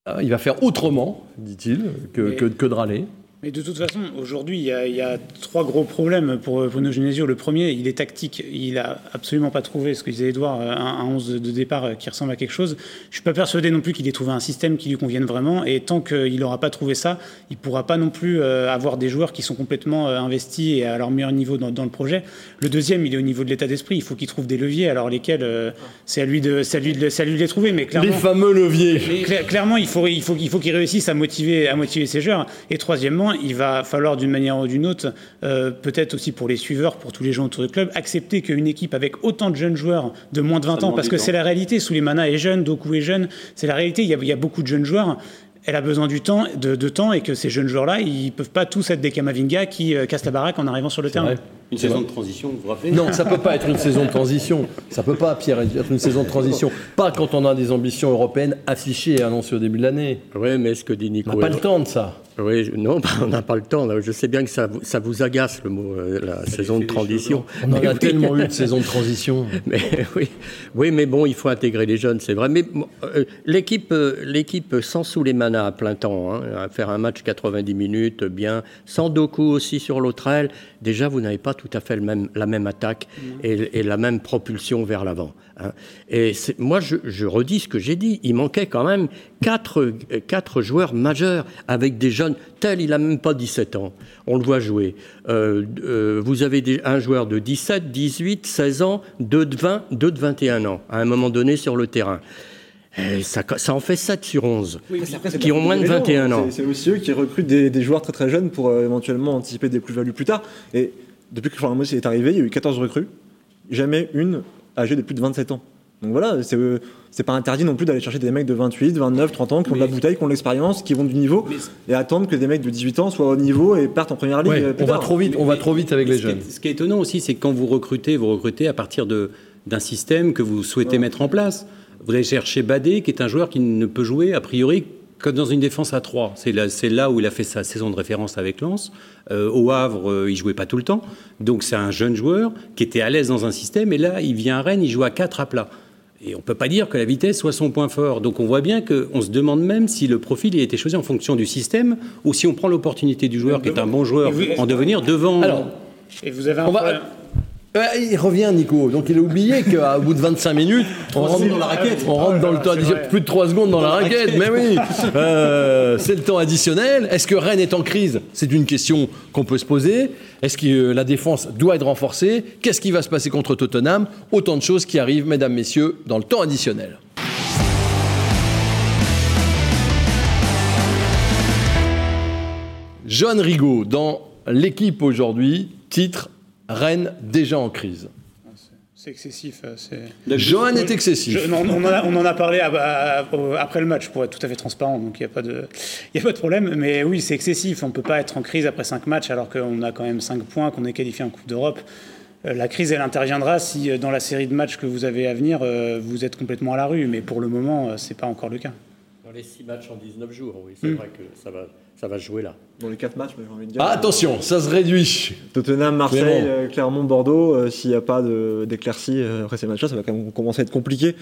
[SPEAKER 1] Ah, il va faire autrement, dit-il, que, que de râler.
[SPEAKER 4] Mais de toute façon, aujourd'hui, il, y a trois gros problèmes pour, nos Genesio. Le premier, il est tactique. Il n'a absolument pas trouvé, ce que disait Edouard, un, 11 de départ qui ressemble à quelque chose. Je ne suis pas persuadé non plus qu'il ait trouvé un système qui lui convienne vraiment. Et tant qu'il n'aura pas trouvé ça, il ne pourra pas non plus euh, avoir des joueurs qui sont complètement euh, investis et à leur meilleur niveau dans, le projet. Le deuxième, il est au niveau de l'état d'esprit. Il faut qu'il trouve des leviers. Alors lesquels, euh, c'est à lui de, à lui de, à lui de les trouver. Mais clairement,
[SPEAKER 1] les fameux leviers.
[SPEAKER 4] clairement, il faut, il faut, il faut qu'il réussisse à motiver, à motiver ses joueurs. Et troisièmement, il va falloir d'une manière ou d'une autre, euh, peut-être aussi pour les suiveurs, pour tous les gens autour du club, accepter qu'une équipe avec autant de jeunes joueurs de moins de 20 ans, parce que c'est la réalité, Souleymana est jeune, Doku est jeune, c'est la réalité, il y, a, il y, a, beaucoup de jeunes joueurs, elle a besoin du temps, de, temps et que ces jeunes joueurs-là, ils peuvent pas tous être des Kamavinga qui euh, cassent la baraque en arrivant sur le terrain.
[SPEAKER 5] Une saison de transition, vous vous rappelez
[SPEAKER 1] Non, ça peut pas être une saison de transition. Ça peut pas, Pierre, être une saison de transition. Pas quand on a des ambitions européennes affichées et annoncées au début de l'année.
[SPEAKER 2] Oui, mais est-ce que dit Nico
[SPEAKER 1] On n'a pas le temps de ça.
[SPEAKER 2] Oui, non, bah, on n'a pas le temps. Je sais bien que ça, ça vous agace le mot, euh, la saison de transition.
[SPEAKER 1] On en a tellement eu de saison de transition.
[SPEAKER 2] Mais oui, oui, mais bon, il faut intégrer les jeunes, c'est vrai. Mais euh, l'équipe, euh, l'équipe sans Souleymana à plein temps, hein, à faire un match 90 minutes, bien, sans Doku aussi sur l'autre aile. Déjà, vous n'avez pas tout à fait le même, la même attaque et, et la même propulsion vers l'avant. Hein. Et moi, je, redis ce que j'ai dit. Il manquait quand même quatre, quatre, joueurs majeurs avec des jeunes. Tel, il n'a même pas 17 ans. On le voit jouer. Euh, euh, vous avez un joueur de 17, 18, 16 ans, deux de 20, deux de 21 ans, à un moment donné sur le terrain. Eh, ça, ça en fait 7 sur 11 qui ont moins de 21 ans.
[SPEAKER 3] C'est aussi eux qui recrutent des, des joueurs très très jeunes pour euh, éventuellement anticiper des plus-values plus tard. Et depuis que Florent Mossy est arrivé, il y a eu 14 recrues, jamais une âgée de plus de 27 ans. Donc voilà, c'est euh, pas interdit non plus d'aller chercher des mecs de 28, 29, 30 ans qui ont de la bouteille, qui ont de l'expérience, qui vont du niveau, et attendre que des mecs de 18 ans soient au niveau et partent en première ligue.
[SPEAKER 1] Ouais,
[SPEAKER 3] euh,
[SPEAKER 1] on va trop vite, on va trop vite avec les
[SPEAKER 5] ce qui est-
[SPEAKER 1] jeunes.
[SPEAKER 5] ce qui est étonnant aussi, c'est que quand vous recrutez, vous recrutez à partir de- d'un système que vous souhaitez mettre en place. Vous allez chercher Badé, qui est un joueur qui ne peut jouer a priori que dans une défense à 3. C'est là, c'est là où il a fait sa saison de référence avec Lens. Euh, au Havre, euh, il jouait pas tout le temps. Donc c'est un jeune joueur qui était à l'aise dans un système. Et là, il vient à Rennes, il joue à 4 à plat. Et on ne peut pas dire que la vitesse soit son point fort. Donc on voit bien qu'on se demande même si le profil il a été choisi en fonction du système ou si on prend l'opportunité du joueur qui est un bon joueur en devenir devant.
[SPEAKER 1] Alors,
[SPEAKER 4] Et vous avez un
[SPEAKER 1] On
[SPEAKER 4] problème.
[SPEAKER 1] Il revient, Nico. Donc il a oublié qu'au bout de 25 minutes, on rentre
[SPEAKER 5] dans la raquette.
[SPEAKER 1] On rentre dans le temps additionnel. Plus de 3 secondes dans, la raquette, mais oui. Euh, c'est le temps additionnel. Est-ce que Rennes est en crise? C'est une question qu'on peut se poser. Est-ce que euh, la défense doit être renforcée? Qu'est-ce qui va se passer contre Tottenham? Autant de choses qui arrivent, mesdames, messieurs, dans le temps additionnel. John Rigaud, dans l'équipe aujourd'hui, titre Rennes déjà en crise.
[SPEAKER 4] C'est excessif. euh, c'est-
[SPEAKER 1] Johan est excessif.
[SPEAKER 4] Je- non, on, en a, on en a parlé à- à- à- après le match, pour être tout à fait transparent, donc il n'y a, pas de- il y a pas de problème. Mais oui, c'est excessif. On ne peut pas être en crise après 5 matchs alors qu'on a quand même 5 points, qu'on est qualifié en Coupe d'Europe. Euh, La crise, elle interviendra si euh, dans la série de matchs que vous avez à venir, vous êtes complètement à la rue. Mais pour le moment, euh, c'est pas encore le cas.
[SPEAKER 2] Dans les 6 matchs en 19 jours, oui, c'est
[SPEAKER 4] Mm.
[SPEAKER 2] vrai que ça va, ça va se jouer là.
[SPEAKER 3] Dans les 4 matchs, j'ai envie de dire.
[SPEAKER 1] Ah, attention, ça se réduit.
[SPEAKER 3] Tottenham, Marseille, euh, Clermont, Bordeaux, euh, s'il n'y a pas d'éclaircie euh, après ces matchs-là, ça va quand même commencer à être compliqué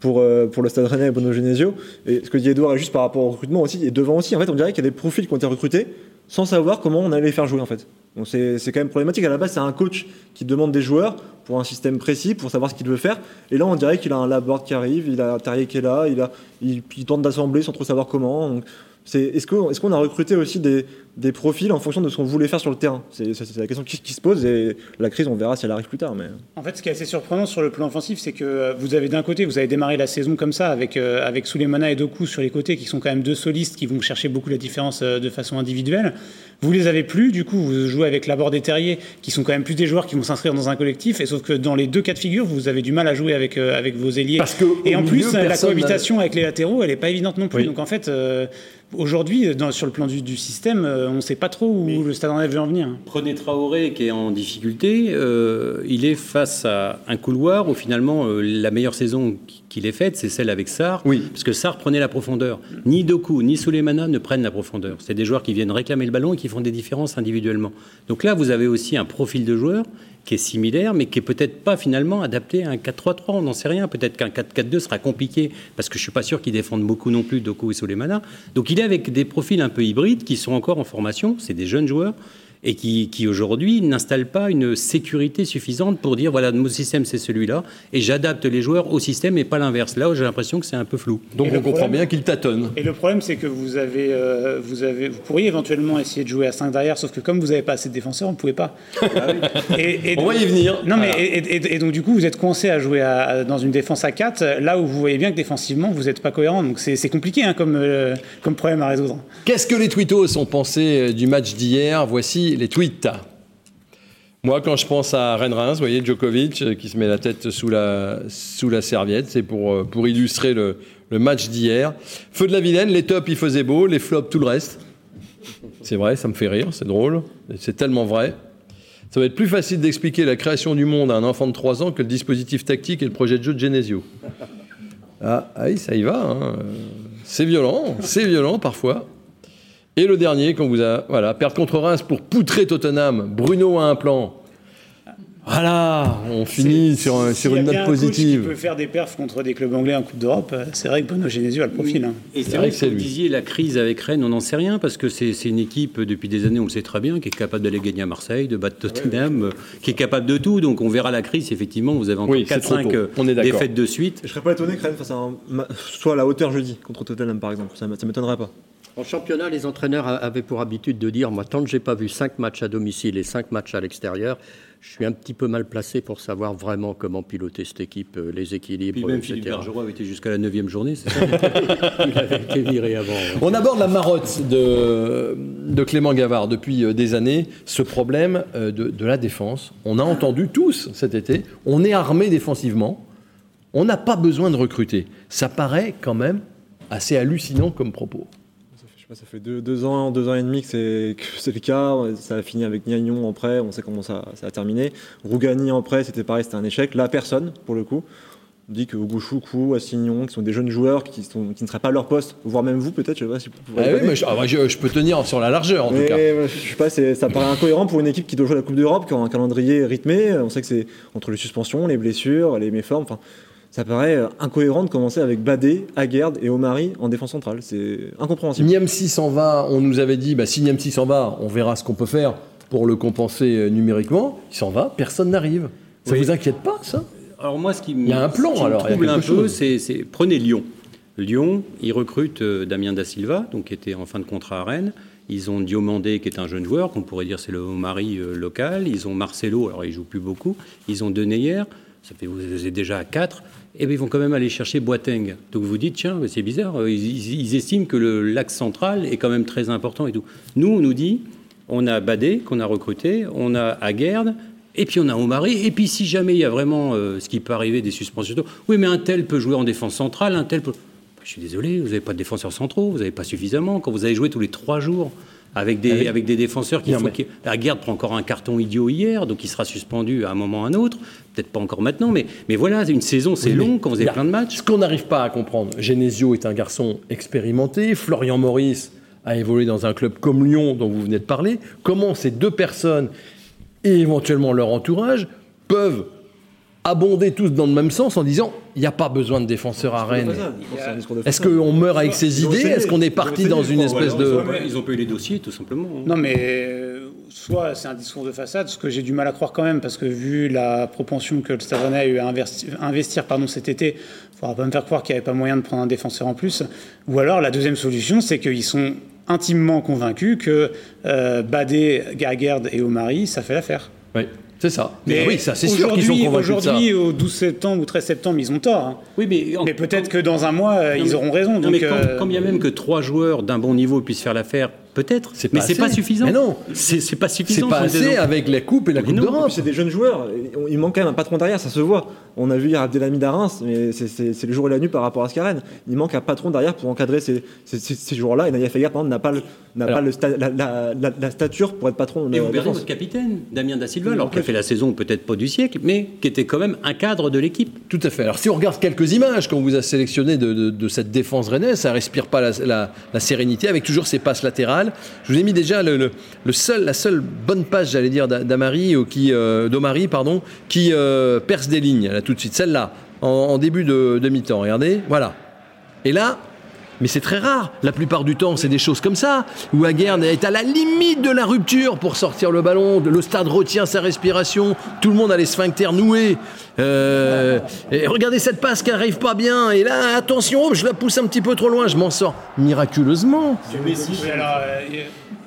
[SPEAKER 3] pour, euh, pour le Stade Rennais et Bono Genesio. Et ce que dit Edouard juste par rapport au recrutement aussi, et devant aussi, en fait, on dirait qu'il y a des profils qui ont été recrutés sans savoir comment on allait les faire jouer en fait. Donc c'est c'est quand même problématique. À la base, c'est un coach qui demande des joueurs pour un système précis, pour savoir ce qu'il veut faire. Et là, on dirait qu'il a un Laborde qui arrive, il a un Terrier qui est là, il, a, il, il tente d'assembler sans trop savoir comment. Donc, c'est- Est-ce qu'on a recruté aussi des, des profils en fonction de ce qu'on voulait faire sur le terrain? C'est c'est- c'est la question qui, qui se pose et la crise, on verra si elle arrive plus tard. Mais...
[SPEAKER 4] En fait, ce qui est assez surprenant sur le plan offensif, c'est que euh, vous avez d'un côté, vous avez démarré la saison comme ça, avec, euh, avec Souleymana et Doku sur les côtés, qui sont quand même deux solistes qui vont chercher beaucoup la différence euh, de façon individuelle. Vous les avez plus, du coup, vous jouez avec Laborde et Terrier, qui sont quand même plus des joueurs qui vont s'inscrire dans un collectif, et sauf que dans les deux cas de figure, vous avez du mal à jouer avec, euh, avec vos ailiers.
[SPEAKER 1] Parce que
[SPEAKER 4] et en
[SPEAKER 1] milieu,
[SPEAKER 4] plus, la cohabitation avec les latéraux, elle n'est pas évidente non plus.
[SPEAKER 1] Oui.
[SPEAKER 4] Donc en fait, euh, aujourd'hui, dans- sur le plan du, du système, euh, on ne sait pas trop où le Stade Rennais veut en venir.
[SPEAKER 5] Prenez Traoré qui est en difficulté, euh, il est face à un couloir où finalement euh, la meilleure saison qu'il ait faite, c'est celle avec Sarr,
[SPEAKER 1] Oui.
[SPEAKER 5] parce que Sarr prenait la profondeur. Ni Doku, ni Souleymana ne prennent la profondeur. C'est des joueurs qui viennent réclamer le ballon et qui font des différences individuellement. Donc là, vous avez aussi un profil de joueur qui est similaire, mais qui est peut-être pas finalement adapté à un 4-3-3. On n'en sait rien. Peut-être qu'un 4-4-2 sera compliqué parce que je suis pas sûr qu'ils défendent beaucoup non plus Doku et Souleymana. Donc il est avec des profils un peu hybrides qui sont encore en formation. C'est des jeunes joueurs et qui, qui aujourd'hui n'installent pas une sécurité suffisante pour dire voilà, mon système c'est celui-là et j'adapte les joueurs au système et pas l'inverse. Là où j'ai l'impression que c'est un peu flou.
[SPEAKER 1] Donc
[SPEAKER 4] Et
[SPEAKER 1] on comprend
[SPEAKER 4] problème-
[SPEAKER 1] bien qu'il tâtonne.
[SPEAKER 4] Et le problème, c'est que vous avez, euh, vous avez, vous pourriez éventuellement essayer de jouer à 5 derrière, sauf que comme vous n'avez pas assez de défenseurs, on ne pouvait pas. Et- et
[SPEAKER 1] On va y venir.
[SPEAKER 4] Non, mais
[SPEAKER 1] Voilà.
[SPEAKER 4] et, et- et donc du coup, vous êtes coincé à jouer à- à- dans une défense à 4, là où vous voyez bien que défensivement, vous n'êtes pas cohérent. Donc c'est compliqué hein, comme, euh, comme problème à résoudre.
[SPEAKER 1] Qu'est-ce que les tweetos ont pensé euh, du match d'hier? Voici les tweets. Moi, quand je pense à Rennes-Reims, vous voyez Djokovic euh, qui se met la tête sous la, sous la serviette, c'est pour, euh, pour illustrer le, le match d'hier. Feu de la Vilaine, les tops, il faisait beau, les flops, tout le reste. C'est vrai, ça me fait rire, c'est drôle, c'est tellement vrai. Ça va être plus facile d'expliquer la création du monde à un enfant de 3 ans que le dispositif tactique et le projet de jeu de Genesio. Ah, ah ça y va. hein. C'est violent, c'est violent parfois. Et le dernier, qu'on vous a. Voilà, perdre contre Reims pour poutrer Tottenham. Bruno a un plan. Voilà, on finit sur, un- sur
[SPEAKER 4] y a
[SPEAKER 1] une note
[SPEAKER 4] un coach qui
[SPEAKER 1] positive.
[SPEAKER 4] peut faire des perfs contre des clubs anglais en Coupe d'Europe, euh, c'est vrai que Bono Genesio a le profil. hein.
[SPEAKER 5] Et c'est
[SPEAKER 1] vrai que
[SPEAKER 5] vous disiez la crise avec Rennes, on n'en sait rien parce que c'est une équipe depuis des années, on le sait très bien, qui est capable d'aller gagner à Marseille, de battre Tottenham, euh, qui est capable de tout. Donc on verra la crise. Effectivement, vous avez encore
[SPEAKER 1] Oui, c'est trop
[SPEAKER 5] 4-5
[SPEAKER 1] tôt.
[SPEAKER 5] euh, défaites de suite.
[SPEAKER 3] Je serais pas étonné que Rennes fasse un ma- soit à la hauteur jeudi contre Tottenham par exemple. Ça, ça m'étonnerait pas.
[SPEAKER 2] En championnat, les entraîneurs avaient pour habitude de dire, moi, tant que j'ai pas vu cinq matchs à domicile et cinq matchs à l'extérieur, je suis un petit peu mal placé pour savoir vraiment comment piloter cette équipe, euh, les équilibres,
[SPEAKER 5] Puis même
[SPEAKER 2] etc.
[SPEAKER 5] Philippe Bergeron avait été jusqu'à la 9 journée, c'est ça
[SPEAKER 2] Il avait été viré avant.
[SPEAKER 1] On aborde la marotte de, de Clément Gavard depuis euh, des années, ce problème euh, de, de la défense. On a entendu tous cet été, on est armé défensivement, on n'a pas besoin de recruter. Ça paraît quand même assez hallucinant comme propos.
[SPEAKER 3] Je sais pas, ça fait deux, deux ans, deux ans et demi que c'est, que c'est le cas. Ça a fini avec Niagnon en prêt, on sait comment ça, ça a terminé. Rougani en prêt, c'était pareil, c'était un échec. Là, personne, pour le coup. On dit que Ogouchoukou, Assignon, qui sont des jeunes joueurs qui, sont, qui ne seraient pas à leur poste, voire même vous peut-être, je sais pas si vous
[SPEAKER 1] Ah oui, mais je, ah bah, je- je peux tenir sur la largeur en tout
[SPEAKER 3] Mais,
[SPEAKER 1] cas.
[SPEAKER 3] euh, je sais pas, ça paraît incohérent pour une équipe qui doit jouer la Coupe d'Europe, qui a un calendrier rythmé. On sait que c'est entre les suspensions, les blessures, les méformes. Enfin, ça paraît euh, incohérent de commencer avec Badé, Aguerd et Omari en défense centrale. C'est incompréhensible.
[SPEAKER 1] Niamsi s'en va, on nous avait dit, bah, si Niamsi s'en va, on verra ce qu'on peut faire pour le compenser euh, numériquement. Il s'en va, personne n'arrive. Ça
[SPEAKER 5] Oui.
[SPEAKER 1] vous inquiète pas, ça?
[SPEAKER 5] Alors moi, ce qui me,
[SPEAKER 1] Il y a un plan, alors, il y a
[SPEAKER 5] trouble un
[SPEAKER 1] quelque
[SPEAKER 5] peu, c'est- prenez Lyon. Lyon, ils recrutent euh, Damien Da Silva, donc qui était en fin de contrat à Rennes. Ils ont Diomandé, qui est un jeune joueur, qu'on pourrait dire c'est le mari local. Ils ont Marcelo, alors il joue plus beaucoup. Ils ont Deneyer, ça fait vous êtes déjà à 4. Et bien ils vont quand même aller chercher Boateng. Donc vous dites, tiens, c'est bizarre, euh, ils, estiment que l'axe central est quand même très important et tout. Nous, on nous dit, on a Badé qu'on a recruté, on a Aguerd, et puis on a Omari, et puis si jamais il y a vraiment euh, ce qui peut arriver, des suspensions, oui, mais un tel peut jouer en défense centrale, un tel peut... Je suis désolé, vous n'avez pas de défenseurs centraux, vous n'avez pas suffisamment. Quand vous avez joué tous les trois jours avec des,
[SPEAKER 1] Avec-
[SPEAKER 5] avec des défenseurs qui
[SPEAKER 1] Non,
[SPEAKER 5] font...
[SPEAKER 1] mais-
[SPEAKER 5] qui- Aguerd prend encore un carton idiot hier, donc il sera suspendu à un moment ou à un autre. Peut-être pas encore maintenant, mais, mais voilà, une saison, c'est
[SPEAKER 1] Oui,
[SPEAKER 5] long quand vous avez plein de matchs.
[SPEAKER 1] Ce qu'on n'arrive pas à comprendre, Genesio est un garçon expérimenté, Florian Maurice a évolué dans un club comme Lyon dont vous venez de parler. Comment ces deux personnes et éventuellement leur entourage peuvent abonder tous dans le même sens en disant il n'y a pas besoin de défenseurs à Rennes. Est-ce qu'on meurt avec ces idées. Est-ce qu'on est parti dans une espèce de...
[SPEAKER 5] Ils ont pas eu les dossiers, tout simplement. hein.
[SPEAKER 4] Non, mais euh, soit c'est un discours de façade, ce que j'ai du mal à croire quand même, parce que vu la propension que le Stade Rennais a eu à investi- investir pardon, cet été, il ne faudra pas me faire croire qu'il n'y avait pas moyen de prendre un défenseur en plus. Ou alors, la deuxième solution, c'est qu'ils sont intimement convaincus que euh, Badé, Gagerd et Omari, ça fait l'affaire.
[SPEAKER 1] Oui, c'est ça. Mais oui, ça c'est sûr qu'ils sont
[SPEAKER 4] aujourd'hui-
[SPEAKER 1] convaincus.
[SPEAKER 4] Aujourd'hui, au 12 septembre ou 13 septembre, ils ont tort. hein.
[SPEAKER 5] Oui, mais, en-
[SPEAKER 4] Mais peut-être que dans un mois,
[SPEAKER 5] Non,
[SPEAKER 4] ils auront raison.
[SPEAKER 5] Non,
[SPEAKER 4] donc,
[SPEAKER 5] mais quand,
[SPEAKER 4] euh,
[SPEAKER 5] quand bien même que trois joueurs d'un bon niveau puissent faire l'affaire, peut-être.
[SPEAKER 1] C'est
[SPEAKER 5] Mais
[SPEAKER 1] pas
[SPEAKER 5] c'est
[SPEAKER 1] assez.
[SPEAKER 5] pas suffisant.
[SPEAKER 1] Mais non.
[SPEAKER 5] c'est c'est pas
[SPEAKER 1] C'est
[SPEAKER 5] suffisant.
[SPEAKER 1] pas
[SPEAKER 5] sur une
[SPEAKER 1] assez avec la Coupe et la
[SPEAKER 5] Mais
[SPEAKER 1] Coupe
[SPEAKER 5] non,
[SPEAKER 1] d'Europe.
[SPEAKER 3] C'est des jeunes joueurs. Il manque quand même un patron derrière, ça se voit. On a vu hier Abdelhamid à Reims, mais c'est- le jour et la nuit par rapport à ce. Il manque un patron derrière pour encadrer ces, ces, ces- ces joueurs-là. Et Naïef Aguerd, par exemple, n'a pas, le, n'a
[SPEAKER 1] Alors-
[SPEAKER 3] pas le sta- la, la- la- la stature pour être patron
[SPEAKER 5] Et vous perdez votre capitaine, Damien Da Silva, alors qu'il a fait la saison peut-être pas du siècle, mais qui était quand même un cadre de l'équipe.
[SPEAKER 1] Tout à fait. Alors si on regarde quelques images qu'on vous a sélectionnées de, de- de cette défense rennaise, ça respire pas la, la- la sérénité avec toujours ces passes latérales. Je vous ai mis déjà le, le- le seul, la seule bonne passe, j'allais dire, d'A- d'Amari, ou qui, euh, d'Omari, pardon, qui euh, perce des lignes, tout de suite. Celle-là, en, début de, mi-temps. Regardez, voilà. Et là, mais c'est très rare. La plupart du temps, c'est des choses comme ça, où Aguerd est à la limite de la rupture pour sortir le ballon. Le stade retient sa respiration. Tout le monde a les sphincters noués. Euh, et regardez cette passe qui arrive pas bien. Et là, attention, je la pousse un petit peu trop loin. Je m'en sors miraculeusement.